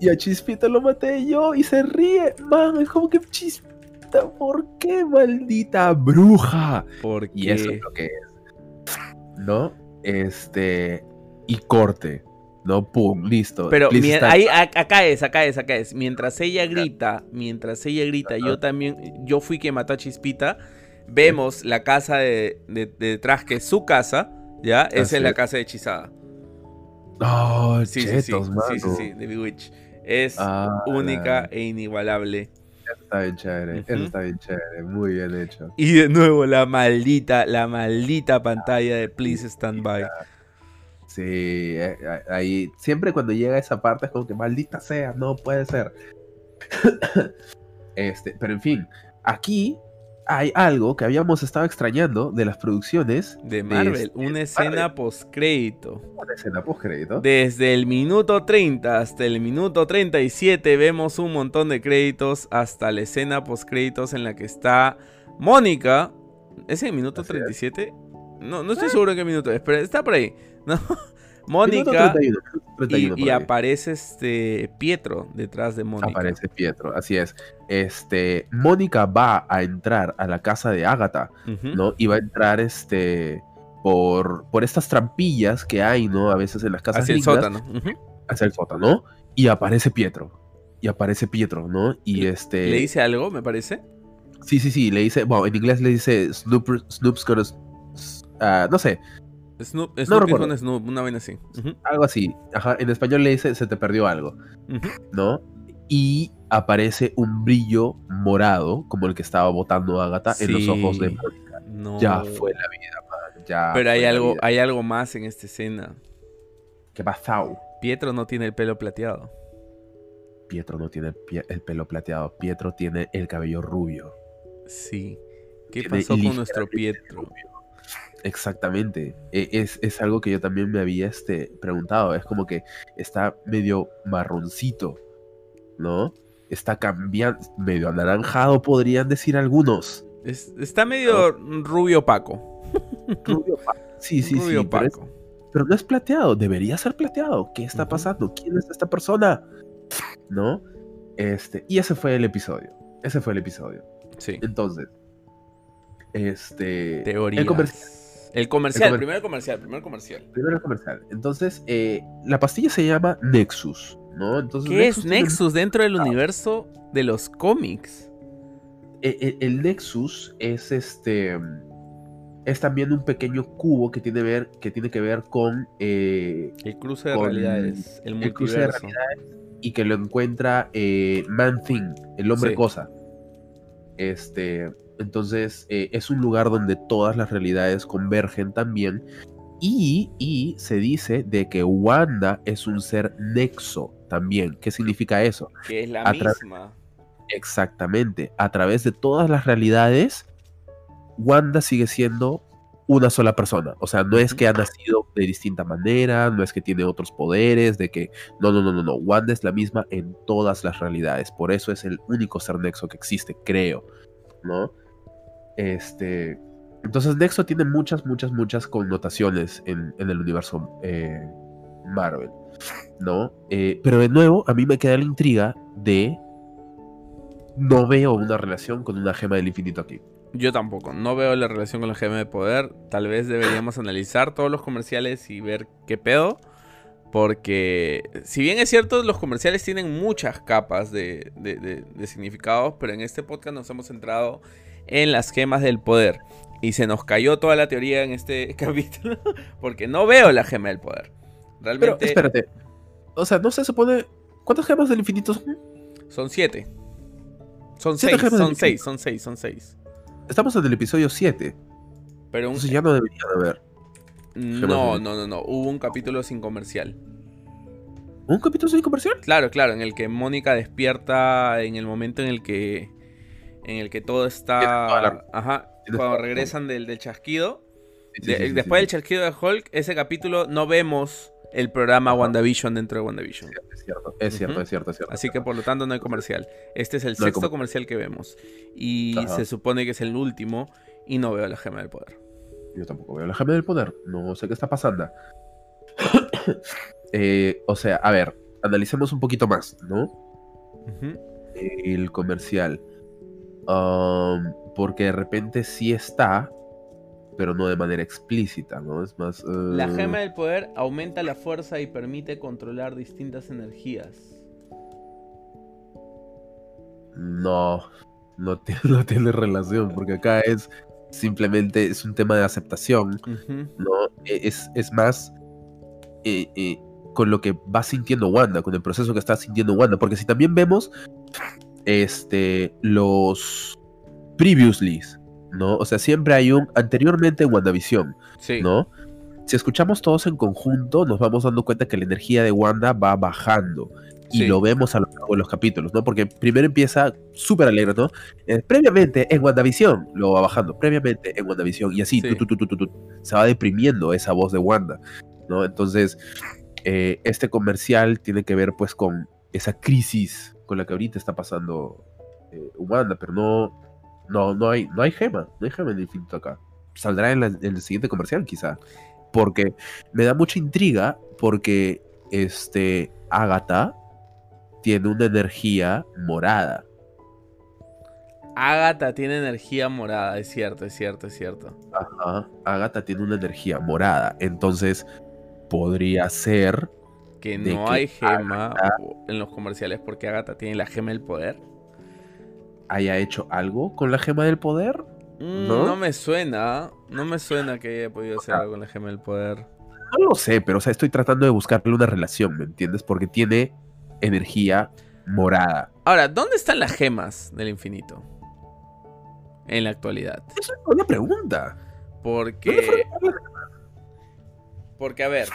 Y a Chispita lo maté yo y se ríe. Man, es como que Chispita, ¿por qué maldita bruja? Porque Y eso es lo que es. ¿No? Este. Y corte. ¿No? Pum, listo. Pero ahí, acá es, acá es, acá es. Mientras ella grita, mientras ella grita, yo también, yo fui quien mató a Chispita. Vemos la casa de, de- de detrás, que es su casa, ¿ya? Esa es la casa de hechizada. Oh, Sí, sí, sí, sí, sí, sí, de Bewitch. Es Ah, única e inigualable. Está bien chévere. Ujú. está bien chévere. Muy bien hecho. Y de nuevo la maldita, la maldita pantalla de Please Stand By. Sí, eh, ahí. Siempre cuando llega esa parte es como que maldita sea, no puede ser. este, pero en fin, aquí hay algo que habíamos estado extrañando de las producciones De Marvel, este, una escena postcrédito. Una escena post-crédito. Desde el minuto 30 hasta el minuto 37 vemos un montón de créditos hasta la escena postcréditos en la que está Mónica, ¿es el minuto Así es. 37? No, no Ah. estoy seguro en qué minuto es, pero está por ahí. ¿no? Mónica 31, 31 y, aparece este Pietro detrás de Mónica. Aparece Pietro, así es. Este, Mónica va a entrar a la casa de Ágata. ¿no? Y va a entrar este por, por estas trampillas que hay, ¿no? A veces en las casas Hacia el gringas, sótano. ujú. hacia el sótano, y aparece Pietro. Y aparece Pietro, ¿no? Y Le- este Le dice algo, me parece. Sí, sí, sí, le dice, bueno, en inglés le dice Snoop, Snoop's gonna ah, no sé, Snoop, Snoop es recuerdo. Snoop, una vaina así. Algo así. Ajá, en español le dice se te perdió algo. ¿no? Y aparece un brillo morado, como el que estaba botando Agatha en los ojos de. Mónica. No. Ya fue la vida, man. Ya Pero hay algo, vida. hay algo más en esta escena. ¿Qué pasó? Pietro no tiene el pelo plateado. Pietro no tiene el pelo plateado, Pietro tiene el cabello rubio. Sí. ¿Qué Tiene pasó con nuestro Pietro? rubio. Exactamente. E- Es, es algo que yo también me había este, preguntado. Es como que está medio marroncito, ¿no? Está cambiando, medio anaranjado, podrían decir algunos. Es- está medio rubio opaco. Rubio pa- sí, sí, rubio sí. Pero, es- opaco. pero no es plateado, debería ser plateado. ¿Qué está pasando? ¿Quién es esta persona? ¿No? Este, y ese fue el episodio. Ese fue el episodio. Sí. Entonces, este. Teorías. El comercial. El comercial, comer- primero comercial, primero comercial. Primero el comercial. Entonces, eh, la pastilla se llama Nexus, ¿no? Entonces, ¿Qué es tiene- Nexus dentro del universo de los cómics? eh, eh, el Nexus es este. Es también un pequeño cubo que tiene, ver, que, tiene que ver con. eh, El cruce de Con realidades, el el cruce de multiverso. y que lo encuentra eh, Man Thing, el hombre Sí. cosa. Este. Entonces, eh, es un lugar donde todas las realidades convergen también. Y, y se dice de que Wanda es un ser nexo también. ¿Qué significa eso? que es la a misma. Exactamente. A través de todas las realidades, Wanda sigue siendo una sola persona. O sea, no es que ha nacido de distinta manera, no es que tiene otros poderes, de que... No, no, no, no, no. Wanda es la misma en todas las realidades. Por eso es el único ser nexo que existe, creo. ¿No? Este... Entonces Nexo tiene muchas, muchas, muchas connotaciones en, el universo eh, Marvel. ¿No? Eh, pero de nuevo, a mí me queda la intriga de no veo una relación con una gema del infinito aquí. Yo tampoco, no veo la relación con la gema de poder. Tal vez deberíamos analizar todos los comerciales y ver qué pedo. Porque, si bien es cierto, los comerciales tienen muchas capas de, de- de- de significados, pero en este podcast nos hemos centrado en las gemas del poder. Y se nos cayó toda la teoría en este capítulo, porque no veo la gema del poder. Pero Realmente espérate. O sea, no se supone. ¿Cuántas gemas del infinito son? son siete. Son Siete seis, son seis, son seis, son seis. Estamos en el episodio 7. Pero un, Entonces ya no debería de haber. no, del- no, no, no. Hubo un capítulo sin comercial. ¿Un capítulo sin comercial? Claro, claro, en el que Mónica despierta en el momento en el que en el que todo está ajá, cuando regresan del, del chasquido. Sí, De- sí, sí, sí, después del chasquido de Hulk, ese capítulo no vemos el programa. WandaVision dentro de WandaVision. Es cierto, es cierto, es cierto, es cierto. Así que por lo tanto no hay comercial. Este es el No sexto comer- comercial que vemos. Y Ajá. se supone que es el último. Y no veo la gema del poder. Yo tampoco veo la gema del poder. No sé qué está pasando. Eh, o sea, a ver, analicemos un poquito más, ¿no? El comercial. Um, porque de repente sí está, pero no de manera explícita, ¿no? Es más. La eh, gema del poder aumenta la fuerza y permite controlar distintas energías. No, no, tiene- no tiene relación, porque acá es simplemente es un tema de aceptación. ¿no? E- Es, es más eh, eh, con lo que va sintiendo Wanda, con el proceso que está sintiendo Wanda, porque si también vemos este, los previously, ¿no? O sea, siempre hay un anteriormente en WandaVision, Sí. ¿no? Si escuchamos todos en conjunto, nos vamos dando cuenta que la energía de Wanda va bajando. Y Sí. lo vemos a lo largo de los capítulos, ¿no? Porque primero empieza súper alegre, ¿no? Eh, previamente en WandaVision, luego va bajando, previamente en WandaVision, y así, Sí. tu, tu, tu, tu, tu, tu, se va deprimiendo esa voz de Wanda, ¿no? Entonces, eh, este comercial tiene que ver pues con esa crisis con la que ahorita está pasando eh, Wanda, pero no, No, no hay, no hay gema. No hay gema en el infinito acá. Saldrá en, la- en el siguiente comercial, quizá. Porque me da mucha intriga. Porque este. Agatha tiene una energía morada. Agatha tiene energía morada, es cierto, es cierto, es cierto. Ajá. Agatha tiene una energía morada. Entonces, podría ser. Que no que hay gema en los comerciales porque Agatha tiene la gema del poder. haya hecho algo con la gema del poder. Mm, ¿No? ¿No? me suena, no me suena que haya podido hacer algo con la gema del poder. No lo sé, pero o sea, estoy tratando de buscarle una relación, ¿me entiendes? Porque tiene energía morada. Ahora, ¿dónde están las gemas del infinito? En la actualidad. Esa es una pregunta. ¿Dónde Porque. Porque, a ver.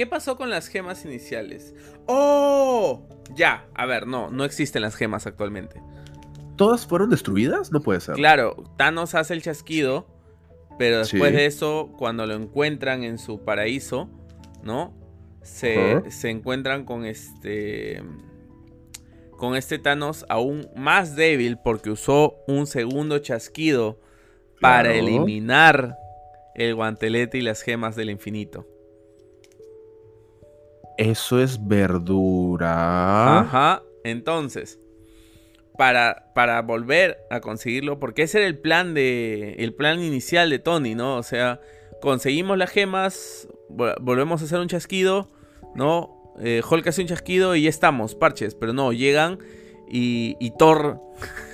¿Qué pasó con las gemas iniciales? ¡Oh! Ya, a ver, no, no existen las gemas actualmente. ¿Todas fueron destruidas? No puede ser. Claro, Thanos hace el chasquido, pero después Sí. de eso, cuando lo encuentran en su paraíso, ¿no? Se, se encuentran con este. Con este Thanos aún más débil porque usó un segundo chasquido para Claro. eliminar el guantelete y las gemas del infinito. Eso es verdura. Ajá. Entonces, para, para volver a conseguirlo, porque ese era el plan de. el plan inicial de Tony, ¿no? O sea, conseguimos las gemas, vol- volvemos a hacer un chasquido, ¿no? Eh, Hulk hace un chasquido y ya estamos, parches, pero no, llegan y, y Thor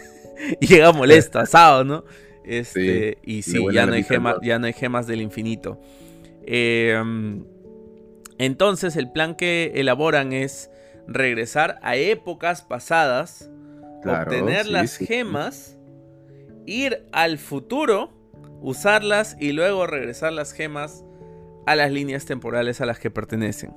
llega molesto, asado, ¿no? Este, y sí, ya no, hay gema- ya no hay gemas del infinito. Eh, entonces, el plan que elaboran es regresar a épocas pasadas, Claro, obtener sí, las sí. gemas, ir al futuro, usarlas y luego regresar las gemas a las líneas temporales a las que pertenecen.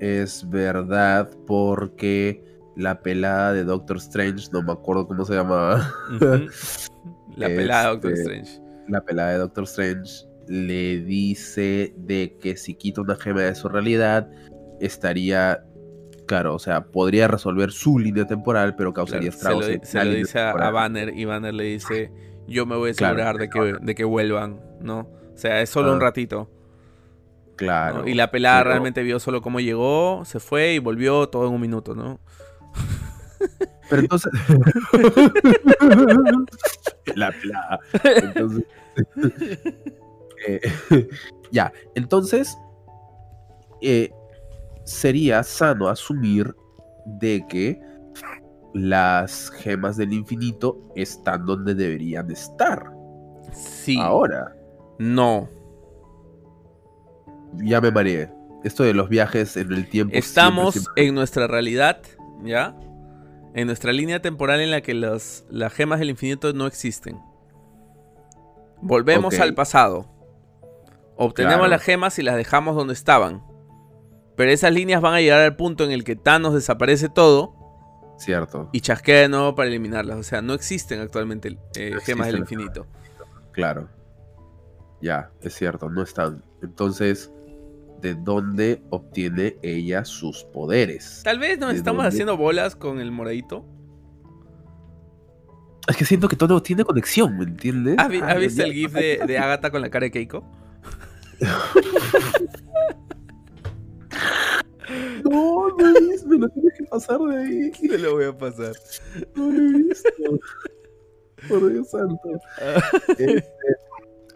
Es verdad porque la pelada de Doctor Strange, no me acuerdo cómo se llamaba. La pelada de Doctor Este, Strange. la pelada de Doctor Strange le dice de que si quita una gema de su realidad, estaría, claro, o sea, podría resolver su línea temporal, pero causaría Claro, estragos. se lo, se dice a. Banner y Banner le dice, yo me voy a Claro, asegurar de, que, de que vuelvan, ¿no? O sea, es solo un Ah, ratito. ¿no? Claro. Y la pelada pero- realmente vio solo cómo llegó, se fue y volvió todo en un minuto, ¿no? Pero entonces. la pelada. Entonces. eh, ya, entonces. eh, sería sano asumir de que las gemas del infinito están donde deberían estar. Sí. Ahora, No. ya me mareé. Esto de los viajes en el tiempo. Estamos siempre, siempre- en nuestra realidad, ¿ya? En nuestra línea temporal en la que las, las gemas del infinito no existen. Volvemos al pasado. Obtenemos Claro. las gemas y las dejamos donde estaban. Pero esas líneas van a llegar al punto en el que Thanos desaparece todo Cierto, y chasquea de nuevo para eliminarlas. O sea, no existen actualmente eh, No gemas del existen infinito. claro. Ya, es cierto, no están. Entonces, ¿de dónde obtiene ella sus poderes? Tal vez nos ¿De estamos dónde? haciendo bolas con el moradito. Es que siento que todo tiene conexión, ¿me entiendes? ¿Has, vi- Ah, has visto el gif de, de Agatha con la cara de Keiko? No, visto, me lo tienes que pasar de ahí. Te lo voy a pasar. No lo he visto. Por Dios santo. Este,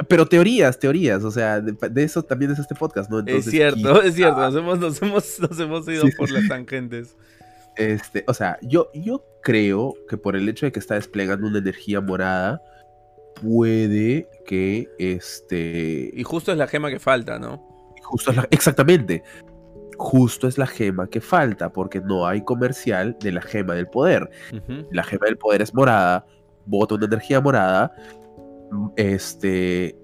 pero teorías, teorías, o sea, de, de eso también es este podcast, ¿no? Es cierto, es cierto. Nos hemos, nos hemos, nos hemos ido Sí, por las tangentes. Este, o sea, yo, yo creo que por el hecho de que está desplegando una energía morada, puede que este. Y justo es la gema que falta, ¿no? Justo es la- exactamente. Justo es la gema que falta, porque no hay comercial de la gema del poder. La gema del poder es morada, bota una energía morada. Este.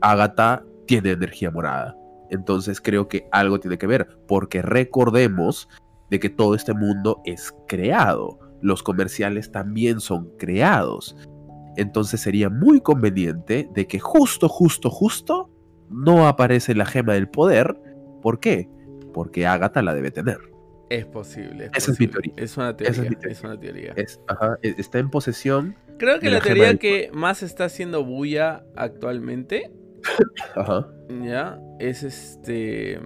Agatha tiene energía morada. Entonces creo que algo tiene que ver, porque recordemos de que todo este mundo es creado. Los comerciales también son creados. Entonces sería muy conveniente de que justo, justo, justo no aparece la gema del poder. ¿Por qué? Porque Agatha la debe tener. Es posible. Esa es mi teoría. Es una teoría. es Es, una teoría. Es, ajá, e- está en posesión. Creo que la teoría que más está haciendo bulla actualmente, Ajá. ya, es este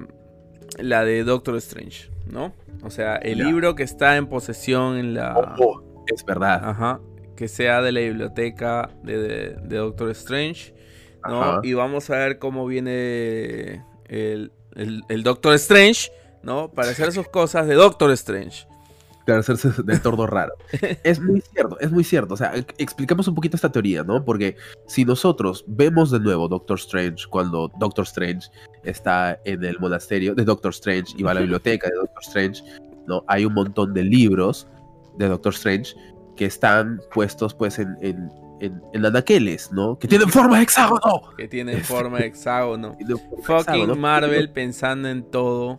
la de Doctor Strange, ¿no? O sea, el Ya. libro que está en posesión en la Oh, es verdad. Ajá. Que sea de la biblioteca de, de- de Doctor Strange. ¿no? Ajá. Y vamos a ver cómo viene el, el- el Doctor Strange, ¿no? Para hacer sus cosas de Doctor Strange. Claro, hacerse del tordo raro. Es muy cierto, es muy cierto. O sea, explicamos un poquito esta teoría, ¿no? Porque si nosotros vemos de nuevo Doctor Strange cuando Doctor Strange está en el monasterio de Doctor Strange y va a la biblioteca de Doctor Strange, ¿no? Hay un montón de libros de Doctor Strange que están puestos pues en, en, en, en anaqueles, ¿no? Que tienen forma de hexágono. Que tiene Este- forma de hexágono. Tienen Fucking hexágono. Marvel pensando en todo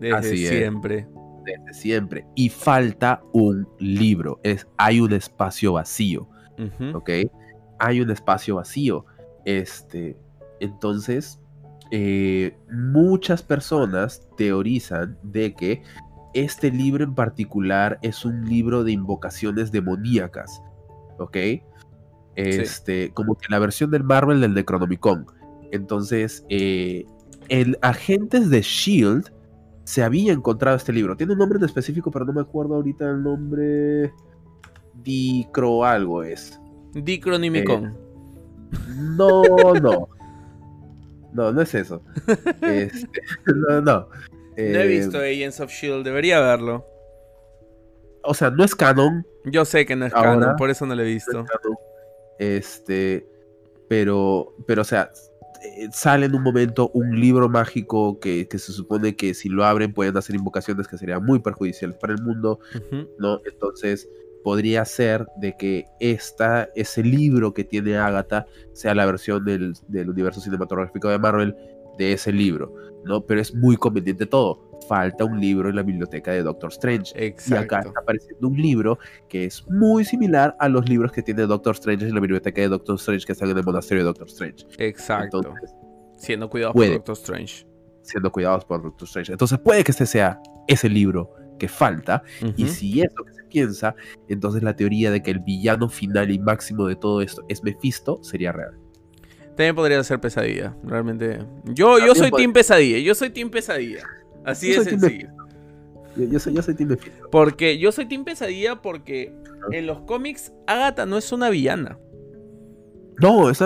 desde Así es. siempre. Desde siempre. Y falta un libro. Es, hay un espacio vacío. Ujú. ¿ok? Hay un espacio vacío. Este, entonces, eh, muchas personas teorizan de que este libro en particular es un libro de invocaciones demoníacas, ¿ok? Este, como que la versión del Marvel del Necronomicon. Entonces, eh, en Agentes de Shield se había encontrado este libro. Tiene un nombre en específico, pero no me acuerdo ahorita el nombre. Dicro algo es. Dicronimicon. No, no. No, no es eso. Este, no, no. No he Eh, visto Agents of Shield, debería verlo. O sea, no es canon. Yo sé que no es Ahora- canon, por eso no lo he no visto. es Este, pero, pero, o sea, eh, sale en un momento un libro mágico que, que se supone que si lo abren pueden hacer invocaciones que serían muy perjudiciales para el mundo. ¿no? Entonces podría ser de que esta, ese libro que tiene Agatha sea la versión del, del universo cinematográfico de Marvel de ese libro, ¿no? Pero es muy conveniente todo. Falta un libro en la biblioteca de Doctor Strange. Y acá Exacto. está apareciendo un libro que es muy similar a los libros que tiene Doctor Strange en la biblioteca de Doctor Strange que están en el monasterio de Doctor Strange. Exacto. Entonces, Siendo cuidado puede. por Doctor Strange. siendo cuidados por Doctor Strange. Entonces puede que este sea ese libro que falta y si es lo que se piensa, entonces la teoría de que el villano final y máximo de todo esto es Mephisto sería real. También podría ser pesadilla, realmente. Yo, yo soy Team Pesadilla, yo soy Team Pesadilla. Así de sencillo. Yo, yo soy, yo soy Team Mephisto. Porque yo soy Team Pesadilla porque en los cómics Agatha no es una villana. No, es,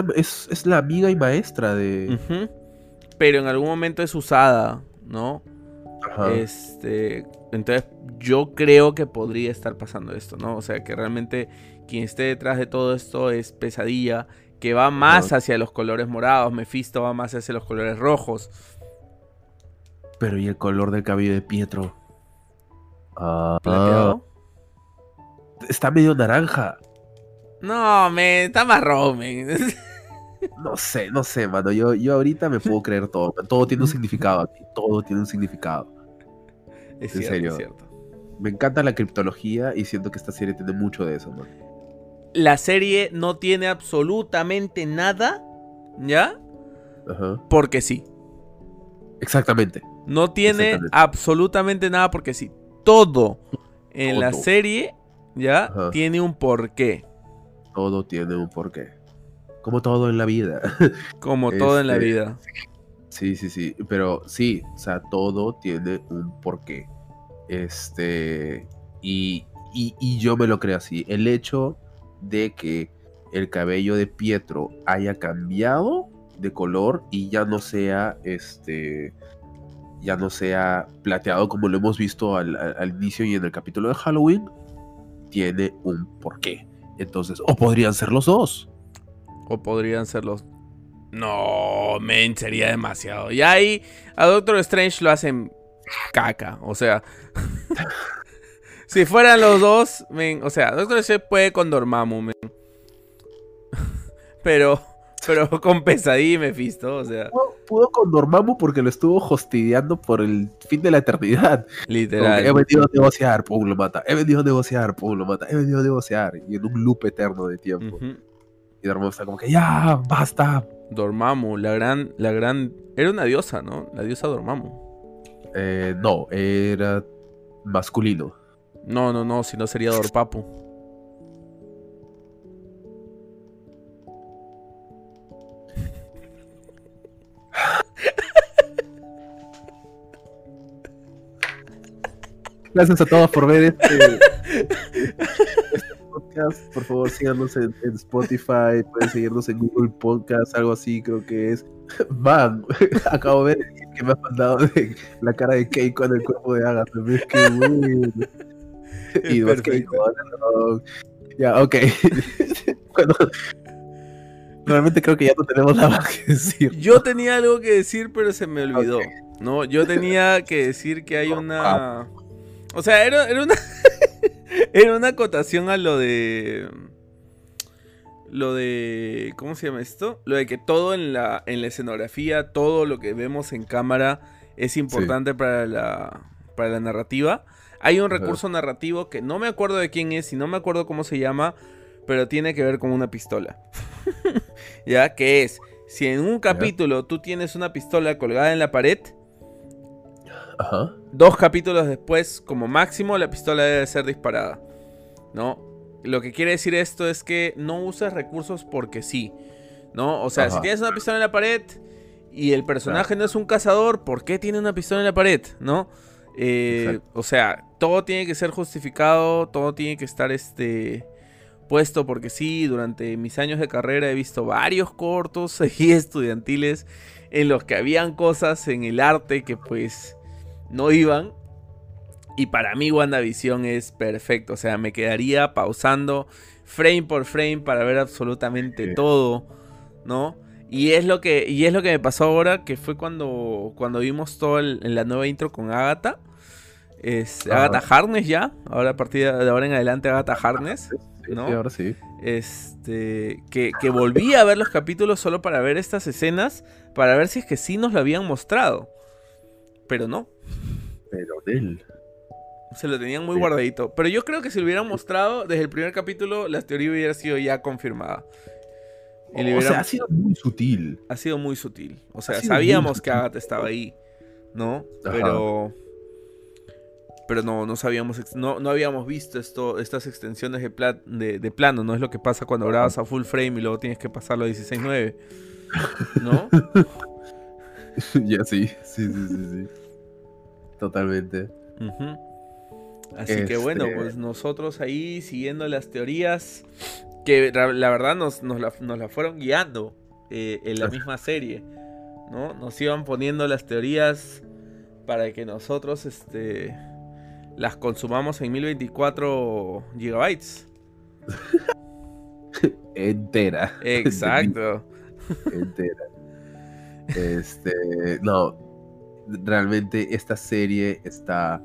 es la amiga y maestra de. Pero en algún momento es usada, ¿no? Ajá. Este, entonces yo creo que podría estar pasando esto, ¿no? O sea, que realmente quien esté detrás de todo esto es Pesadilla, que va más hacia los colores morados, Mephisto va más hacia los colores rojos. Pero ¿y el color del cabello de Pietro? Ah, ¿Plateado? está medio naranja. No, me está marrón, men. No sé, no sé, mano. Yo, yo ahorita me puedo creer todo. Todo tiene un significado aquí. Todo tiene un significado. Es En cierto, serio. es cierto. Me encanta la criptología y siento que esta serie tiene mucho de eso, man. La serie no tiene absolutamente nada, ¿ya? Ajá. Porque sí. Exactamente. No tiene Exactamente. absolutamente nada porque sí. Todo en la serie, ¿ya? Ajá. Tiene un porqué. Todo tiene un porqué. Como todo en la vida. Como todo en la Este, vida. Sí, sí, sí. Pero sí, o sea, todo tiene un porqué. Este. Y, y, y yo me lo creo así. El hecho de que el cabello de Pietro haya cambiado de color y ya no sea este. Ya no sea plateado como lo hemos visto al, al- al inicio y en el capítulo de Halloween. Tiene un porqué. Entonces, o podrían ser los dos. O podrían ser los. No, men, sería demasiado. Y ahí a Doctor Strange lo hacen caca. O sea. si fueran los dos, men. O sea, Doctor Strange puede con Dormammu, men. pero. Pero con pesadilla y Mephisto, o sea, Pudo- Pudo con Dormammu porque lo estuvo hostideando por el fin de la eternidad. Literal. he venido a negociar, pum, lo mata. He venido a negociar, pum, lo mata. He venido a negociar. Y en un loop eterno de tiempo. Y Dormammu está como que, ya, basta. Dormammu, la gran, la gran. Era una diosa, ¿no? La diosa Dormammu. Eh, no, era. masculino. No, no, no, si no sería Dorpapu. Gracias a todos por ver este, este podcast. Por favor, síganos en, Spotify, pueden seguirnos en Google Podcast, algo así, creo que es. Man, acabo de ver que me ha mandado de la cara de Keiko en el cuerpo de Agatha. Es que bueno. Y dos Keiko, no. Ya, ok. bueno, realmente creo que ya no tenemos nada más que decir. Yo tenía algo que decir, pero se me olvidó. No, yo tenía que decir que hay una. O sea, era, era una. era una acotación a lo de. Lo de. ¿Cómo se llama esto? Lo de que todo en la, en la escenografía, todo lo que vemos en cámara es importante para, la, para la narrativa. Hay un recurso narrativo que no me acuerdo de quién es y no me acuerdo cómo se llama, pero tiene que ver con una pistola. ¿Ya? Que es, si en un capítulo tú tienes una pistola colgada en la pared, Ajá. dos capítulos después, como máximo, la pistola debe ser disparada. ¿No? Lo que quiere decir esto es que no uses recursos porque sí. ¿No? O sea, Ajá. si tienes una pistola en la pared y el personaje no es un cazador, ¿por qué tiene una pistola en la pared? ¿No? Eh, o sea, todo tiene que ser justificado, todo tiene que estar este puesto porque sí, durante mis años de carrera he visto varios cortos y estudiantiles en los que habían cosas en el arte que pues no iban. Y para mí WandaVision es perfecto. O sea, me quedaría pausando frame por frame para ver absolutamente Sí. todo. ¿No? Y es lo que. Y es lo que me pasó ahora. Que fue cuando. Cuando vimos en la nueva intro con Agatha. Es Ajá. Agatha Harness ya. Ahora a partir de ahora en adelante Agatha Harness. Sí, ¿No? sí, ahora sí. Este. Que, que volví a ver los capítulos solo para ver estas escenas. Para ver si es que sí nos lo habían mostrado. Pero no. Pero él. Se lo tenían muy Sí. guardadito. Pero yo creo que si lo hubieran mostrado desde el primer capítulo, la teoría hubiera sido ya confirmada. Y O sea, ha sido muy sutil. Ha sido muy sutil. O sea, sabíamos que. Agatha estaba ahí, ¿no? Ajá. Pero. Pero no, no sabíamos, no, no habíamos visto esto, estas extensiones de, pla- de, de plano, ¿no? Es lo que pasa cuando grabas a full frame y luego tienes que pasarlo a 16.9. ¿No? ya sí, sí, sí, sí, sí. Totalmente. Ujú. Así que bueno, Este- pues nosotros ahí siguiendo las teorías que la verdad nos, nos, la, nos la fueron guiando eh, en la misma serie, ¿no? Nos iban poniendo las teorías para que nosotros este, las consumamos en 1024 gigabytes. Entera. Exacto. entera. Este, no, realmente esta serie está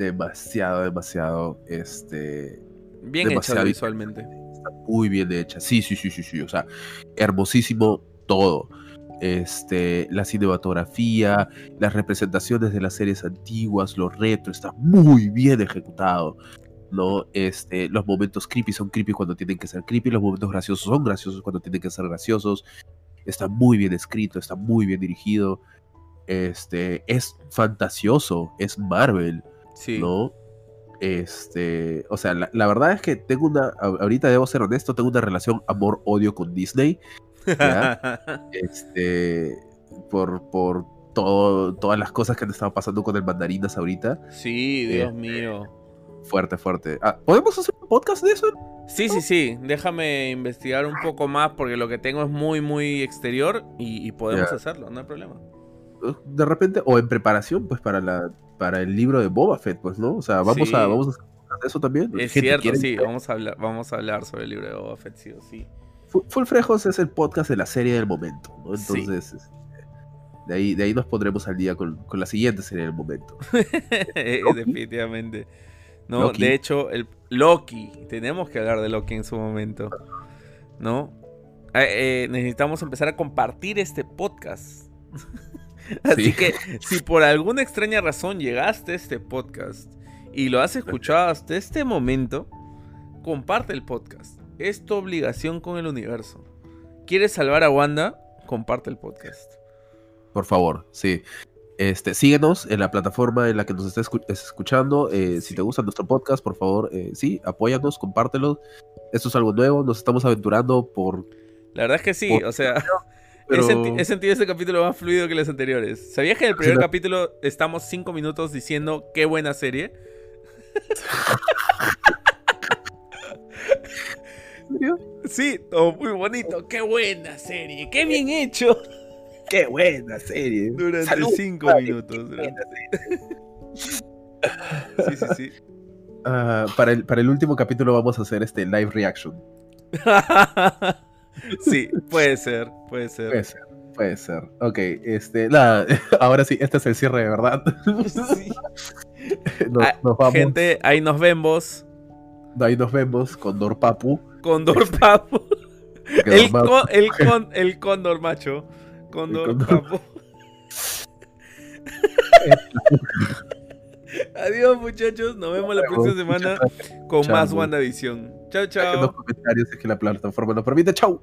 demasiado, demasiado, este, Bien hecha visualmente. está muy bien hecha. Sí, sí, sí, sí, sí, o sea, hermosísimo todo. Este, la cinematografía, las representaciones de las series antiguas, lo retro, está muy bien ejecutado. ¿no? Este, los momentos creepy son creepy cuando tienen que ser creepy, los momentos graciosos son graciosos cuando tienen que ser graciosos. Está muy bien escrito, está muy bien dirigido. Este, es fantasioso, es Marvel, Sí. ¿no? Este, o sea, la, la verdad es que tengo una, ahorita debo ser honesto, tengo una relación amor-odio con Disney, este, por, por todo, todas las cosas que han estado pasando con el mandarinas ahorita. sí, Dios mío. Fuerte, fuerte. Ah, ¿Podemos hacer un podcast de eso? Sí, sí, sí. Déjame investigar un poco más porque lo que tengo es muy, muy exterior y, y podemos hacerlo, no hay problema. De repente, o en preparación, pues, para la, para el libro de Boba Fett, pues, ¿no? O sea, vamos Sí. a, vamos a hacer eso también. Es cierto, ¿quieren- sí. Vamos a hablar, vamos a hablar sobre el libro de Boba Fett, sí o sí. Fu- Full Frejos es el podcast de la serie del momento, ¿no? Sí. Entonces, este, de ahí, de ahí nos pondremos al día con, con la siguiente serie del momento. Definitivamente. No, Loki. de hecho, el Loki. Tenemos que hablar de Loki en su momento. ¿No? Eh, eh, necesitamos empezar a compartir este podcast. Así Sí. que si por alguna extraña razón llegaste a este podcast y lo has escuchado hasta este momento, comparte el podcast. Es tu obligación con el universo. ¿Quieres salvar a Wanda? Comparte el podcast. Por favor, sí. Este, síguenos en la plataforma en la que nos estés escu- escuchando. eh, Si te gusta nuestro podcast, por favor, eh, sí, apóyanos, compártelo. Esto es algo nuevo, nos estamos aventurando por... La verdad es que sí, Por- o sea, Pero... he, senti- he sentido este capítulo más fluido que los anteriores. ¿Sabías que en el primer Sí, capítulo estamos cinco minutos diciendo qué buena serie? ¿En serio? Sí, todo muy bonito, qué buena serie, qué bien hecho. ¡Qué buena serie! Durante Salud, cinco padre, minutos. durante-. Sí, sí, sí. Ah, para, el, para el último capítulo vamos a hacer este live reaction. sí, puede ser, puede ser. Puede ser, puede ser. Ok, este, nada, ahora sí, este es el cierre de verdad. Sí. Nos, Ah, nos vamos, Gente, ahí nos vemos. ahí nos vemos con Dorpapu. Condor Papo. que El, Dorpapu- co- el, con- el cóndor macho. Condor El cóndor. Papo. Adiós muchachos, nos vemos la próxima semana con más WandaVision. Chao, chao. Dos comentarios es que la plataforma nos permite. Chao.